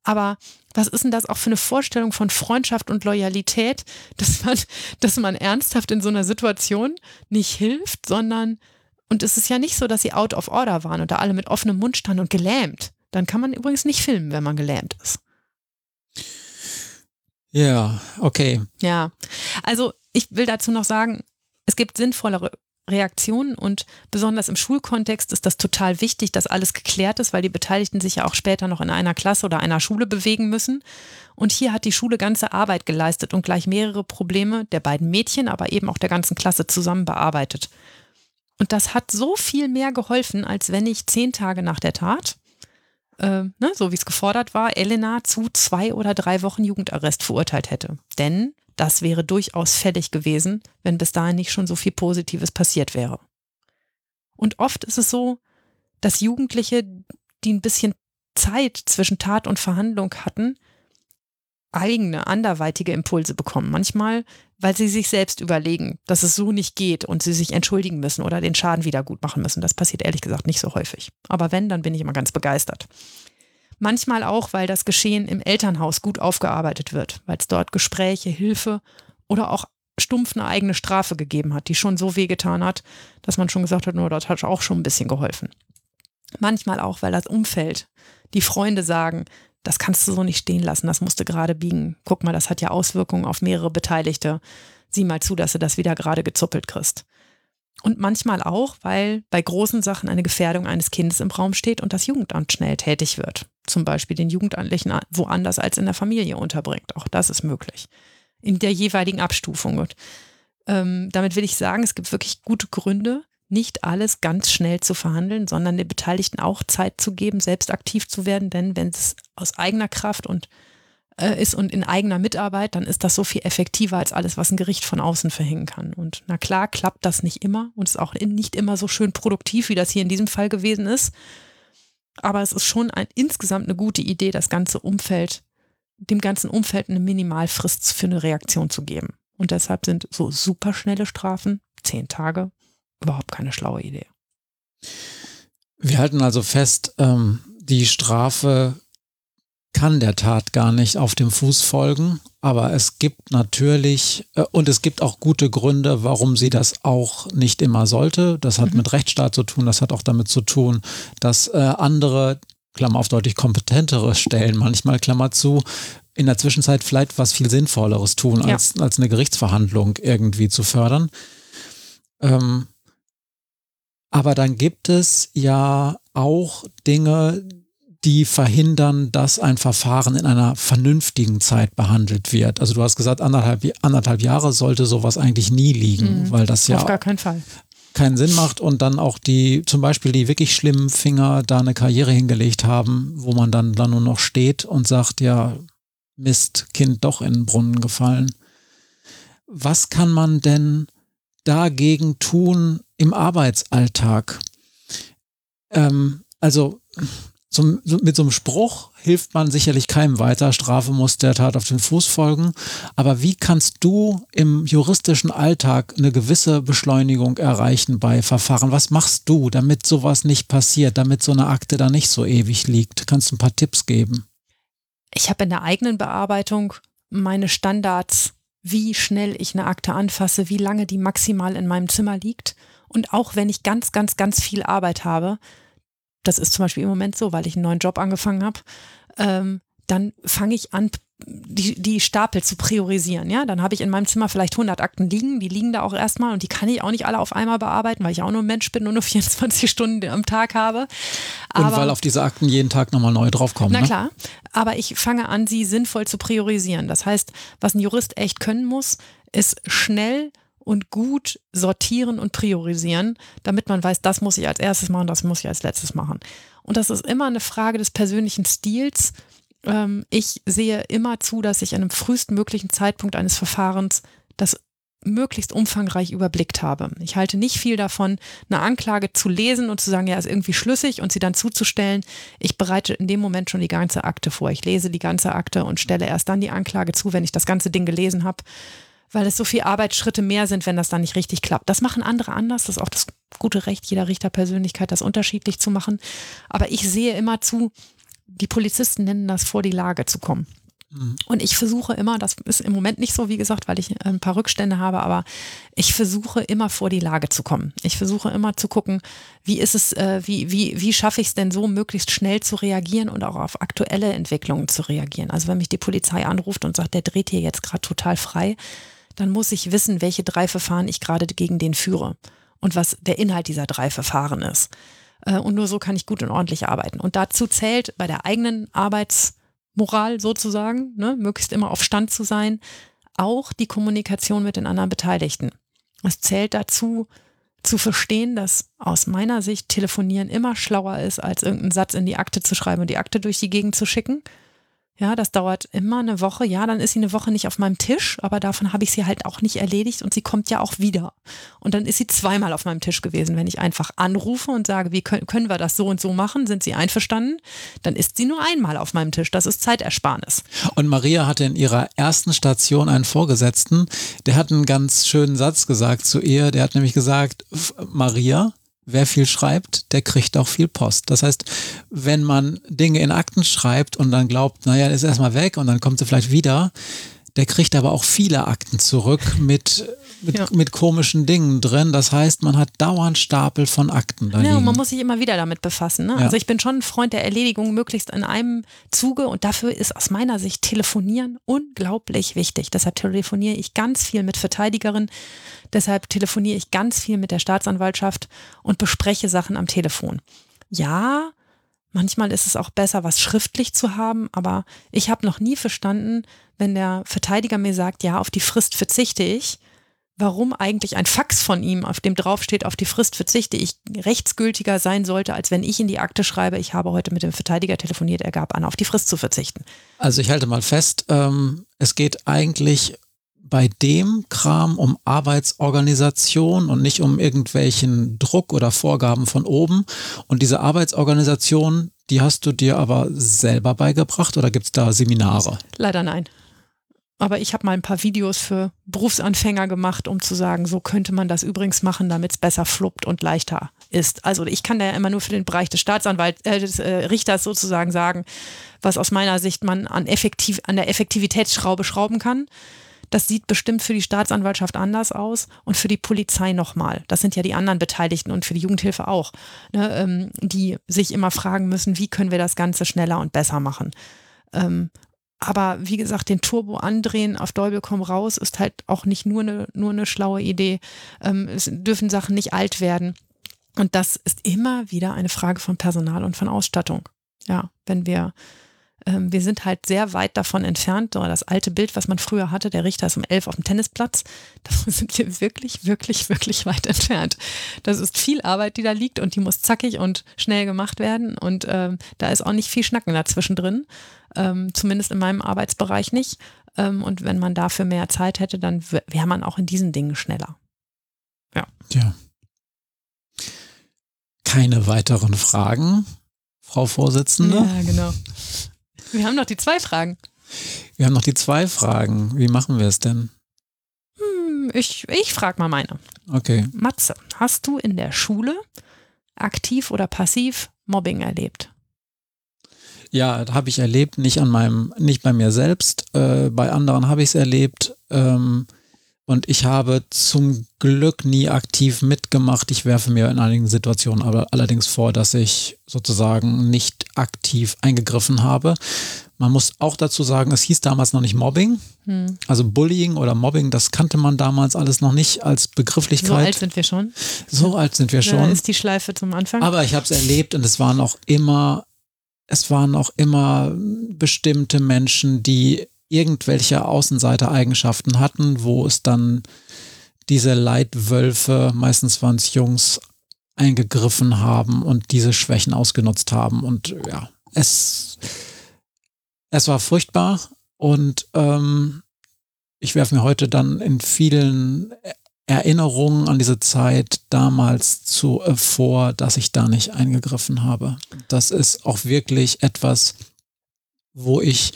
aber was ist denn das auch für eine Vorstellung von Freundschaft und Loyalität, dass man, dass man ernsthaft in so einer Situation nicht hilft, sondern und es ist ja nicht so, dass sie out of order waren und da alle mit offenem Mund standen und gelähmt. Dann kann man übrigens nicht filmen, wenn man gelähmt ist.
Ja, okay.
Ja, also ich will dazu noch sagen, es gibt sinnvollere Reaktionen und besonders im Schulkontext ist das total wichtig, dass alles geklärt ist, weil die Beteiligten sich ja auch später noch in einer Klasse oder einer Schule bewegen müssen. Und hier hat die Schule ganze Arbeit geleistet und gleich mehrere Probleme der beiden Mädchen, aber eben auch der ganzen Klasse zusammen bearbeitet. Und das hat so viel mehr geholfen, als wenn ich zehn Tage nach der Tat, äh, ne, so wie es gefordert war, Elena zu zwei oder drei Wochen Jugendarrest verurteilt hätte. Denn das wäre durchaus fällig gewesen, wenn bis dahin nicht schon so viel Positives passiert wäre. Und oft ist es so, dass Jugendliche, die ein bisschen Zeit zwischen Tat und Verhandlung hatten, eigene, anderweitige Impulse bekommen. Manchmal, weil sie sich selbst überlegen, dass es so nicht geht und sie sich entschuldigen müssen oder den Schaden wieder gut machen müssen. Das passiert ehrlich gesagt nicht so häufig. Aber wenn, dann bin ich immer ganz begeistert. Manchmal auch, weil das Geschehen im Elternhaus gut aufgearbeitet wird, weil es dort Gespräche, Hilfe oder auch stumpf eine eigene Strafe gegeben hat, die schon so wehgetan hat, dass man schon gesagt hat, nur das hat auch schon ein bisschen geholfen. Manchmal auch, weil das Umfeld, die Freunde sagen, das kannst du so nicht stehen lassen, das musst du gerade biegen. Guck mal, das hat ja Auswirkungen auf mehrere Beteiligte. Sieh mal zu, dass du das wieder gerade gezuppelt kriegst. Und manchmal auch, weil bei großen Sachen eine Gefährdung eines Kindes im Raum steht und das Jugendamt schnell tätig wird. Zum Beispiel den Jugendamtlichen woanders als in der Familie unterbringt. Auch das ist möglich. In der jeweiligen Abstufung. Und, ähm, damit will ich sagen, es gibt wirklich gute Gründe, nicht alles ganz schnell zu verhandeln, sondern den Beteiligten auch Zeit zu geben, selbst aktiv zu werden. Denn wenn es aus eigener Kraft und äh, ist und in eigener Mitarbeit, dann ist das so viel effektiver als alles, was ein Gericht von außen verhängen kann. Und na klar, klappt das nicht immer und ist auch nicht immer so schön produktiv, wie das hier in diesem Fall gewesen ist. Aber es ist schon ein, insgesamt eine gute Idee, das ganze Umfeld, dem ganzen Umfeld eine Minimalfrist für eine Reaktion zu geben. Und deshalb sind so superschnelle Strafen, zehn Tage, überhaupt keine schlaue Idee.
Wir halten also fest, ähm, die Strafe kann der Tat gar nicht auf dem Fuß folgen, aber es gibt natürlich äh, und es gibt auch gute Gründe, warum sie das auch nicht immer sollte. Das hat mhm. mit Rechtsstaat zu tun, das hat auch damit zu tun, dass äh, andere, Klammer auf deutlich kompetentere Stellen, manchmal Klammer zu, in der Zwischenzeit vielleicht was viel Sinnvolleres tun, ja. als, als eine Gerichtsverhandlung irgendwie zu fördern. Ähm, aber dann gibt es ja auch Dinge, die verhindern, dass ein Verfahren in einer vernünftigen Zeit behandelt wird. Also du hast gesagt, anderthalb, anderthalb Jahre sollte sowas eigentlich nie liegen, mhm. weil das ja
auf gar keinen Fall
keinen Sinn macht und dann auch die, zum Beispiel die wirklich schlimmen Finger da eine Karriere hingelegt haben, wo man dann, dann nur noch steht und sagt, ja, Mist, Kind doch in den Brunnen gefallen. Was kann man denn dagegen tun im Arbeitsalltag? Ähm, also zum, mit so einem Spruch hilft man sicherlich keinem weiter. Strafe muss der Tat auf den Fuß folgen. Aber wie kannst du im juristischen Alltag eine gewisse Beschleunigung erreichen bei Verfahren? Was machst du, damit sowas nicht passiert, damit so eine Akte da nicht so ewig liegt? Kannst du ein paar Tipps geben?
Ich habe in der eigenen Bearbeitung meine Standards, wie schnell ich eine Akte anfasse, wie lange die maximal in meinem Zimmer liegt. Und auch wenn ich ganz, ganz, ganz viel Arbeit habe, das ist zum Beispiel im Moment so, weil ich einen neuen Job angefangen habe, ähm, dann fange ich an, die, die Stapel zu priorisieren. Ja, dann habe ich in meinem Zimmer vielleicht 100 Akten liegen, die liegen da auch erstmal und die kann ich auch nicht alle auf einmal bearbeiten, weil ich auch nur ein Mensch bin und nur 24 Stunden am Tag habe.
Aber, und weil auf diese Akten jeden Tag nochmal neu draufkommen.
Na ne? klar, aber ich fange an, sie sinnvoll zu priorisieren. Das heißt, was ein Jurist echt können muss, ist schnell und gut sortieren und priorisieren, damit man weiß, das muss ich als erstes machen, das muss ich als letztes machen. Und das ist immer eine Frage des persönlichen Stils. Ähm, ich sehe immer zu, dass ich an einem frühestmöglichen Zeitpunkt eines Verfahrens das möglichst umfangreich überblickt habe. Ich halte nicht viel davon, eine Anklage zu lesen und zu sagen, ja, ist irgendwie schlüssig und sie dann zuzustellen. Ich bereite in dem Moment schon die ganze Akte vor. Ich lese die ganze Akte und stelle erst dann die Anklage zu, wenn ich das ganze Ding gelesen habe weil es so viele Arbeitsschritte mehr sind, wenn das dann nicht richtig klappt. Das machen andere anders. Das ist auch das gute Recht jeder Richterpersönlichkeit, das unterschiedlich zu machen. Aber ich sehe immer zu, die Polizisten nennen das vor die Lage zu kommen. Mhm. Und ich versuche immer, das ist im Moment nicht so, wie gesagt, weil ich äh, ein paar Rückstände habe, aber ich versuche immer vor die Lage zu kommen. Ich versuche immer zu gucken, wie ist es, äh, wie, wie, wie schaffe ich es denn so, möglichst schnell zu reagieren und auch auf aktuelle Entwicklungen zu reagieren. Also wenn mich die Polizei anruft und sagt, der dreht hier jetzt gerade total frei, dann muss ich wissen, welche drei Verfahren ich gerade gegen den führe und was der Inhalt dieser drei Verfahren ist. Äh, und nur so kann ich gut und ordentlich arbeiten. Und dazu zählt bei der eigenen Arbeitsmoral sozusagen, ne, möglichst immer auf Stand zu sein, auch die Kommunikation mit den anderen Beteiligten. Es zählt dazu, zu verstehen, dass aus meiner Sicht Telefonieren immer schlauer ist, als irgendeinen Satz in die Akte zu schreiben und die Akte durch die Gegend zu schicken. Ja, das dauert immer eine Woche. Ja, dann ist sie eine Woche nicht auf meinem Tisch, aber davon habe ich sie halt auch nicht erledigt und sie kommt ja auch wieder. Und dann ist sie zweimal auf meinem Tisch gewesen. Wenn ich einfach anrufe und sage, wie können, können wir das so und so machen, sind sie einverstanden, dann ist sie nur einmal auf meinem Tisch. Das ist Zeitersparnis.
Und Maria hatte in ihrer ersten Station einen Vorgesetzten, der hat einen ganz schönen Satz gesagt zu ihr. Der hat nämlich gesagt, Maria, wer viel schreibt, der kriegt auch viel Post. Das heißt, wenn man Dinge in Akten schreibt und dann glaubt, naja, ist erstmal weg und dann kommt sie vielleicht wieder, der kriegt aber auch viele Akten zurück mit, mit, ja. mit komischen Dingen drin. Das heißt, man hat dauernd Stapel von Akten.
Da ja, und man muss sich immer wieder damit befassen. Ne? Ja. Also ich bin schon ein Freund der Erledigung möglichst in einem Zuge und dafür ist aus meiner Sicht Telefonieren unglaublich wichtig. Deshalb telefoniere ich ganz viel mit Verteidigerinnen, deshalb telefoniere ich ganz viel mit der Staatsanwaltschaft und bespreche Sachen am Telefon. Ja, Manchmal ist es auch besser, was schriftlich zu haben, aber ich habe noch nie verstanden, wenn der Verteidiger mir sagt, ja, auf die Frist verzichte ich, warum eigentlich ein Fax von ihm, auf dem draufsteht, auf die Frist verzichte ich, rechtsgültiger sein sollte, als wenn ich in die Akte schreibe, ich habe heute mit dem Verteidiger telefoniert, er gab an, auf die Frist zu verzichten.
Also ich halte mal fest, ähm, es geht eigentlich bei dem Kram um Arbeitsorganisation und nicht um irgendwelchen Druck oder Vorgaben von oben. Und diese Arbeitsorganisation, die hast du dir aber selber beigebracht oder gibt es da Seminare?
Leider nein. Aber ich habe mal ein paar Videos für Berufsanfänger gemacht, um zu sagen, so könnte man das übrigens machen, damit es besser fluppt und leichter ist. Also ich kann da ja immer nur für den Bereich des Staatsanwalts, äh, des äh, Richters sozusagen sagen, was aus meiner Sicht man an, effektiv, an der Effektivitätsschraube schrauben kann. Das sieht bestimmt für die Staatsanwaltschaft anders aus und für die Polizei nochmal. Das sind ja die anderen Beteiligten und für die Jugendhilfe auch, ne, ähm, die sich immer fragen müssen, wie können wir das Ganze schneller und besser machen. Ähm, aber wie gesagt, den Turbo andrehen auf Däubel komm raus ist halt auch nicht nur eine, nur eine schlaue Idee. Ähm, es dürfen Sachen nicht alt werden. Und das ist immer wieder eine Frage von Personal und von Ausstattung. Ja, wenn wir ähm, wir sind halt sehr weit davon entfernt. So das alte Bild, was man früher hatte, der Richter ist um elf auf dem Tennisplatz, davon sind wir wirklich, wirklich, wirklich weit entfernt. Das ist viel Arbeit, die da liegt und die muss zackig und schnell gemacht werden. Und ähm, da ist auch nicht viel Schnacken dazwischen drin, ähm, zumindest in meinem Arbeitsbereich nicht. Ähm, und wenn man dafür mehr Zeit hätte, dann wäre man auch in diesen Dingen schneller.
Ja. Ja. Keine weiteren Fragen, Frau Vorsitzende?
Ja, genau. Wir haben noch die zwei Fragen.
Wir haben noch die zwei Fragen. Wie machen wir es denn?
Hm, ich ich frage mal meine.
Okay.
Matze, hast du in der Schule aktiv oder passiv Mobbing erlebt?
Ja, habe ich erlebt, nicht an meinem, nicht bei mir selbst. Äh, bei anderen habe ich es erlebt. Ähm, und ich habe zum Glück nie aktiv mitgemacht. Ich werfe mir in einigen Situationen aber allerdings vor, dass ich sozusagen nicht aktiv eingegriffen habe. Man muss auch dazu sagen, es hieß damals noch nicht Mobbing. Hm. Also Bullying oder Mobbing, das kannte man damals alles noch nicht als Begrifflichkeit. So
alt sind wir schon.
So alt sind wir schon.
Da ist die Schleife zum Anfang.
Aber ich habe es erlebt und es waren auch immer, es waren auch immer bestimmte Menschen, die irgendwelche Außenseitereigenschaften hatten, wo es dann diese Leitwölfe, meistens waren es Jungs, eingegriffen haben und diese Schwächen ausgenutzt haben. Und ja, es, es war furchtbar und ähm, ich werfe mir heute dann in vielen Erinnerungen an diese Zeit damals zu äh, vor, dass ich da nicht eingegriffen habe. Das ist auch wirklich etwas, wo ich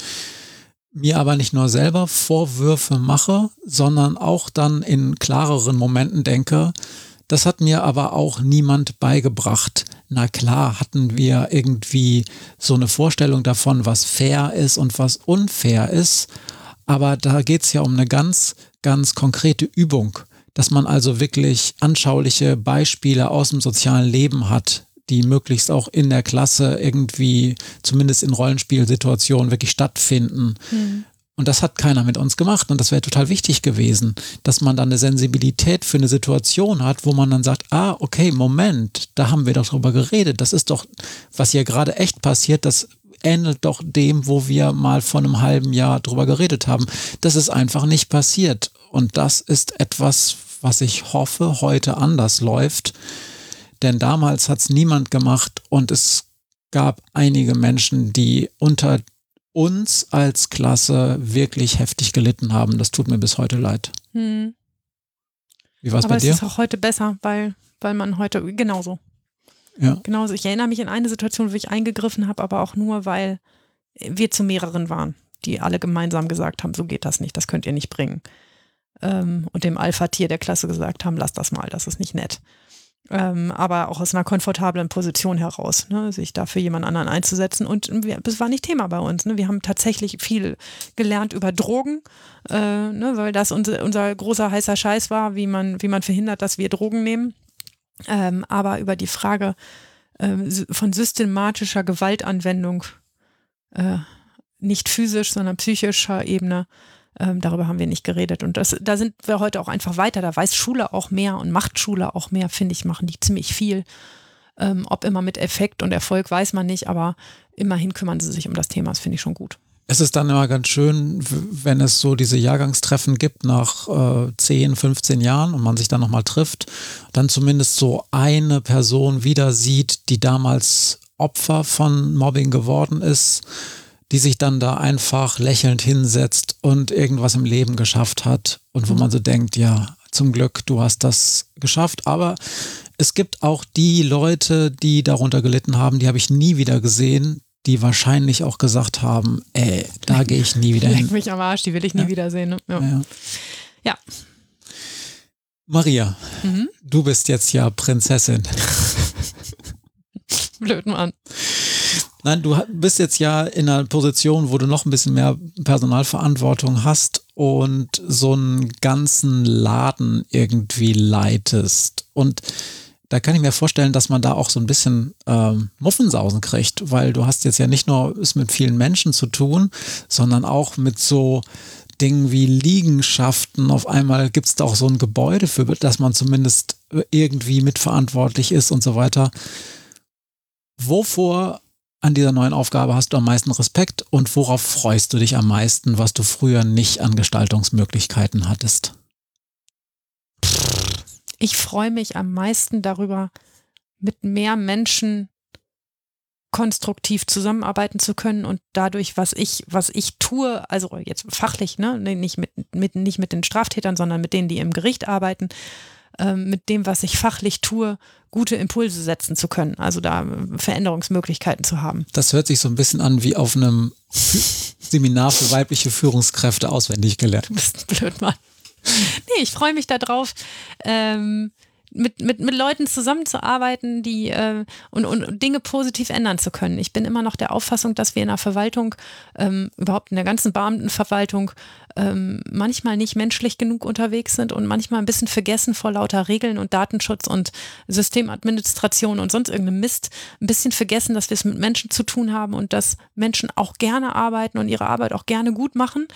mir aber nicht nur selber Vorwürfe mache, sondern auch dann in klareren Momenten denke, das hat mir aber auch niemand beigebracht. Na klar, hatten wir irgendwie so eine Vorstellung davon, was fair ist und was unfair ist, aber da geht es ja um eine ganz, ganz konkrete Übung, dass man also wirklich anschauliche Beispiele aus dem sozialen Leben hat, die möglichst auch in der Klasse irgendwie, zumindest in Rollenspielsituationen, wirklich stattfinden. Mhm. Und das hat keiner mit uns gemacht. Und das wäre total wichtig gewesen, dass man dann eine Sensibilität für eine Situation hat, wo man dann sagt, ah, okay, Moment, da haben wir doch drüber geredet. Das ist doch, was hier gerade echt passiert, das ähnelt doch dem, wo wir mal vor einem halben Jahr drüber geredet haben. Das ist einfach nicht passiert. Und das ist etwas, was ich hoffe, heute anders läuft denn damals hat es niemand gemacht und es gab einige Menschen, die unter uns als Klasse wirklich heftig gelitten haben. Das tut mir bis heute leid. Hm. Wie war es bei dir?
Aber es ist auch heute besser, weil, weil man heute genauso. Ja. Genauso. Ich erinnere mich an eine Situation, wo ich eingegriffen habe, aber auch nur, weil wir zu mehreren waren, die alle gemeinsam gesagt haben, so geht das nicht, das könnt ihr nicht bringen. Ähm, und dem Alpha-Tier der Klasse gesagt haben, lass das mal, das ist nicht nett. Ähm, aber auch aus einer komfortablen Position heraus, ne, sich da für jemand anderen einzusetzen. Und es war nicht Thema bei uns. Ne. Wir haben tatsächlich viel gelernt über Drogen, äh, ne, weil das unser, unser großer heißer Scheiß war, wie man, wie man verhindert, dass wir Drogen nehmen. Ähm, aber über die Frage äh, von systematischer Gewaltanwendung, äh, nicht physisch, sondern psychischer Ebene, ähm, darüber haben wir nicht geredet. Und das, da sind wir heute auch einfach weiter. Da weiß Schule auch mehr und macht Schule auch mehr, finde ich, machen die ziemlich viel. Ähm, ob immer mit Effekt und Erfolg, weiß man nicht, aber immerhin kümmern sie sich um das Thema. Das finde ich schon gut.
Es ist dann immer ganz schön, wenn es so diese Jahrgangstreffen gibt nach äh, 10, 15 Jahren und man sich dann nochmal trifft, dann zumindest so eine Person wieder sieht, die damals Opfer von Mobbing geworden ist die sich dann da einfach lächelnd hinsetzt und irgendwas im Leben geschafft hat und wo mhm. man so denkt, ja, zum Glück, du hast das geschafft. Aber es gibt auch die Leute, die darunter gelitten haben, die habe ich nie wieder gesehen, die wahrscheinlich auch gesagt haben, ey, da gehe ich nie wieder hin. Leck
mich am Arsch, die will ich nie ja. wiedersehen. Ne? Ja. ja. ja.
Maria, mhm. du bist jetzt ja Prinzessin.
Blöd, Mann.
Nein, du bist jetzt ja in einer Position, wo du noch ein bisschen mehr Personalverantwortung hast und so einen ganzen Laden irgendwie leitest. Und da kann ich mir vorstellen, dass man da auch so ein bisschen ähm, Muffensausen kriegt, weil du hast jetzt ja nicht nur es mit vielen Menschen zu tun, sondern auch mit so Dingen wie Liegenschaften. Auf einmal gibt es da auch so ein Gebäude, für das man zumindest irgendwie mitverantwortlich ist und so weiter. Wovor an dieser neuen Aufgabe hast du am meisten Respekt und worauf freust du dich am meisten, was du früher nicht an Gestaltungsmöglichkeiten hattest?
Ich freue mich am meisten darüber, mit mehr Menschen konstruktiv zusammenarbeiten zu können und dadurch, was ich, was ich tue, also jetzt fachlich, ne, nicht mit, mit, nicht mit den Straftätern, sondern mit denen, die im Gericht arbeiten, ähm, mit dem, was ich fachlich tue, gute Impulse setzen zu können, also da äh, Veränderungsmöglichkeiten zu haben.
Das hört sich so ein bisschen an wie auf einem Seminar für weibliche Führungskräfte auswendig gelernt.
Du bist ein blöd, Mann. Nee, ich freue mich darauf. Ähm, mit, mit, mit Leuten zusammenzuarbeiten, die äh, und, und Dinge positiv ändern zu können. Ich bin immer noch der Auffassung, dass wir in der Verwaltung, ähm, überhaupt in der ganzen Beamtenverwaltung, ähm, manchmal nicht menschlich genug unterwegs sind und manchmal ein bisschen vergessen vor lauter Regeln und Datenschutz und Systemadministration und sonst irgendeinem Mist, ein bisschen vergessen, dass wir es mit Menschen zu tun haben und dass Menschen auch gerne arbeiten und ihre Arbeit auch gerne gut machen.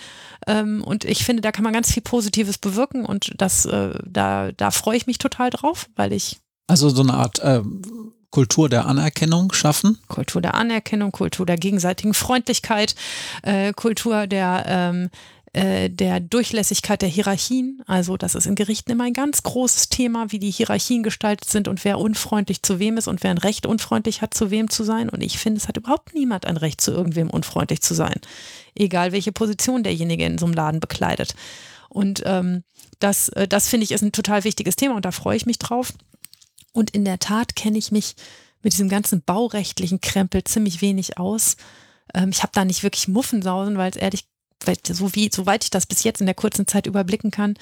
Ähm, und ich finde, da kann man ganz viel Positives bewirken und das, äh, da, da freue ich mich total drauf, weil ich.
Also so eine Art äh, Kultur der Anerkennung schaffen?
Kultur der Anerkennung, Kultur der gegenseitigen Freundlichkeit, äh, Kultur der ähm, äh, der Durchlässigkeit der Hierarchien. Also das ist in Gerichten immer ein ganz großes Thema, wie die Hierarchien gestaltet sind und wer unfreundlich zu wem ist und wer ein Recht unfreundlich hat, zu wem zu sein. Und ich finde, es hat überhaupt niemand ein Recht, zu irgendwem unfreundlich zu sein. Egal, welche Position derjenige in so einem Laden bekleidet. Und ähm, das, äh, das finde ich ist ein total wichtiges Thema und da freue ich mich drauf. Und in der Tat kenne ich mich mit diesem ganzen baurechtlichen Krempel ziemlich wenig aus. Ähm, ich habe da nicht wirklich Muffensausen, weil es ehrlich so wie, soweit ich das bis jetzt in der kurzen Zeit überblicken kann,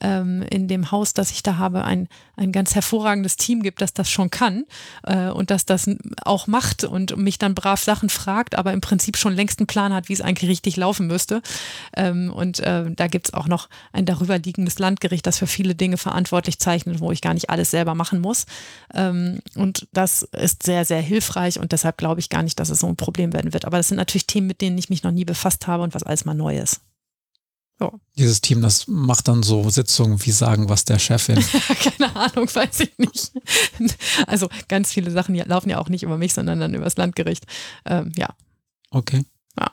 ähm, in dem Haus, das ich da habe, ein, ein ganz hervorragendes Team gibt, das das schon kann äh, und das das auch macht und mich dann brav Sachen fragt, aber im Prinzip schon längst einen Plan hat, wie es eigentlich richtig laufen müsste. Ähm, und äh, da gibt es auch noch ein darüber liegendes Landgericht, das für viele Dinge verantwortlich zeichnet, wo ich gar nicht alles selber machen muss. Ähm, und das ist sehr, sehr hilfreich und deshalb glaube ich gar nicht, dass es so ein Problem werden wird. Aber das sind natürlich Themen, mit denen ich mich noch nie befasst habe und was alles mal neu ist.
Ja. Dieses Team, das macht dann so Sitzungen wie sagen, was der Chefin.
Keine Ahnung, weiß ich nicht. Also ganz viele Sachen laufen ja auch nicht über mich, sondern dann übers Landgericht. Ähm, ja.
Okay.
Ja.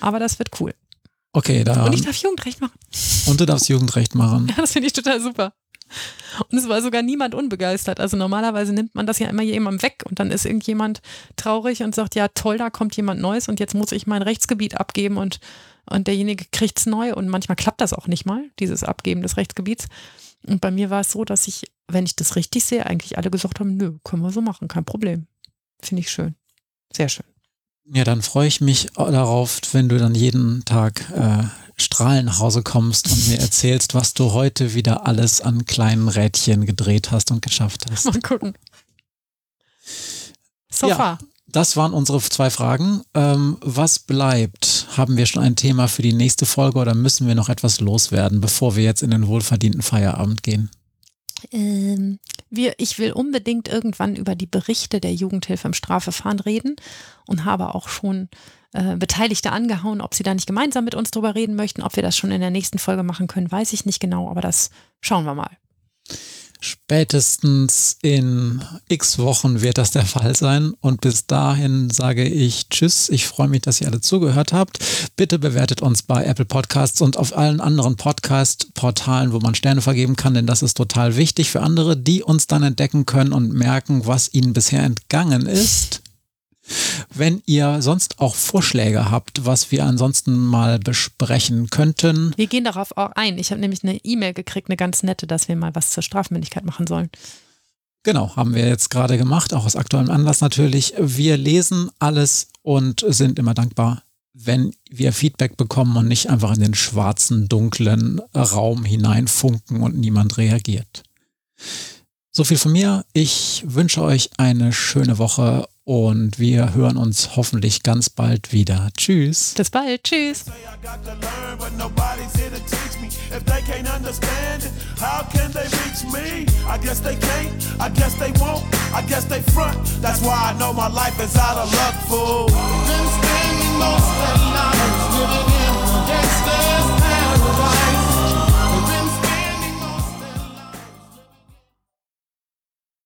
Aber das wird cool.
Okay, da.
Und ich darf Jugendrecht machen.
Und du darfst Jugendrecht machen.
Ja, das finde ich total super. Und es war sogar niemand unbegeistert. Also normalerweise nimmt man das ja immer jemandem weg und dann ist irgendjemand traurig und sagt, ja toll, da kommt jemand Neues und jetzt muss ich mein Rechtsgebiet abgeben und, und derjenige kriegt es neu und manchmal klappt das auch nicht mal, dieses Abgeben des Rechtsgebiets. Und bei mir war es so, dass ich, wenn ich das richtig sehe, eigentlich alle gesagt haben, nö, können wir so machen, kein Problem. Finde ich schön. Sehr schön.
Ja, dann freue ich mich darauf, wenn du dann jeden Tag äh, strahlend nach Hause kommst und mir erzählst, was du heute wieder alles an kleinen Rädchen gedreht hast und geschafft hast.
Mal gucken. So
ja,
far.
Das waren unsere zwei Fragen. Ähm, was bleibt? Haben wir schon ein Thema für die nächste Folge oder müssen wir noch etwas loswerden, bevor wir jetzt in den wohlverdienten Feierabend gehen?
Ähm, wir, ich will unbedingt irgendwann über die Berichte der Jugendhilfe im Strafverfahren reden und habe auch schon äh, Beteiligte angehauen, ob sie da nicht gemeinsam mit uns drüber reden möchten. Ob wir das schon in der nächsten Folge machen können, weiß ich nicht genau, aber das schauen wir mal.
Spätestens in x Wochen wird das der Fall sein. Und bis dahin sage ich Tschüss. Ich freue mich, dass ihr alle zugehört habt. Bitte bewertet uns bei Apple Podcasts und auf allen anderen Podcast-Portalen, wo man Sterne vergeben kann, denn das ist total wichtig für andere, die uns dann entdecken können und merken, was ihnen bisher entgangen ist. Wenn ihr sonst auch Vorschläge habt, was wir ansonsten mal besprechen könnten.
Wir gehen darauf auch ein. Ich habe nämlich eine E-Mail gekriegt, eine ganz nette, dass wir mal was zur Strafmündigkeit machen sollen.
Genau, haben wir jetzt gerade gemacht, auch aus aktuellem Anlass natürlich. Wir lesen alles und sind immer dankbar, wenn wir Feedback bekommen und nicht einfach in den schwarzen, dunklen Raum hineinfunken und niemand reagiert. So viel von mir. Ich wünsche euch eine schöne Woche und wir hören uns hoffentlich ganz bald wieder. Tschüss.
Bis bald. Tschüss. Living in gangster's paradise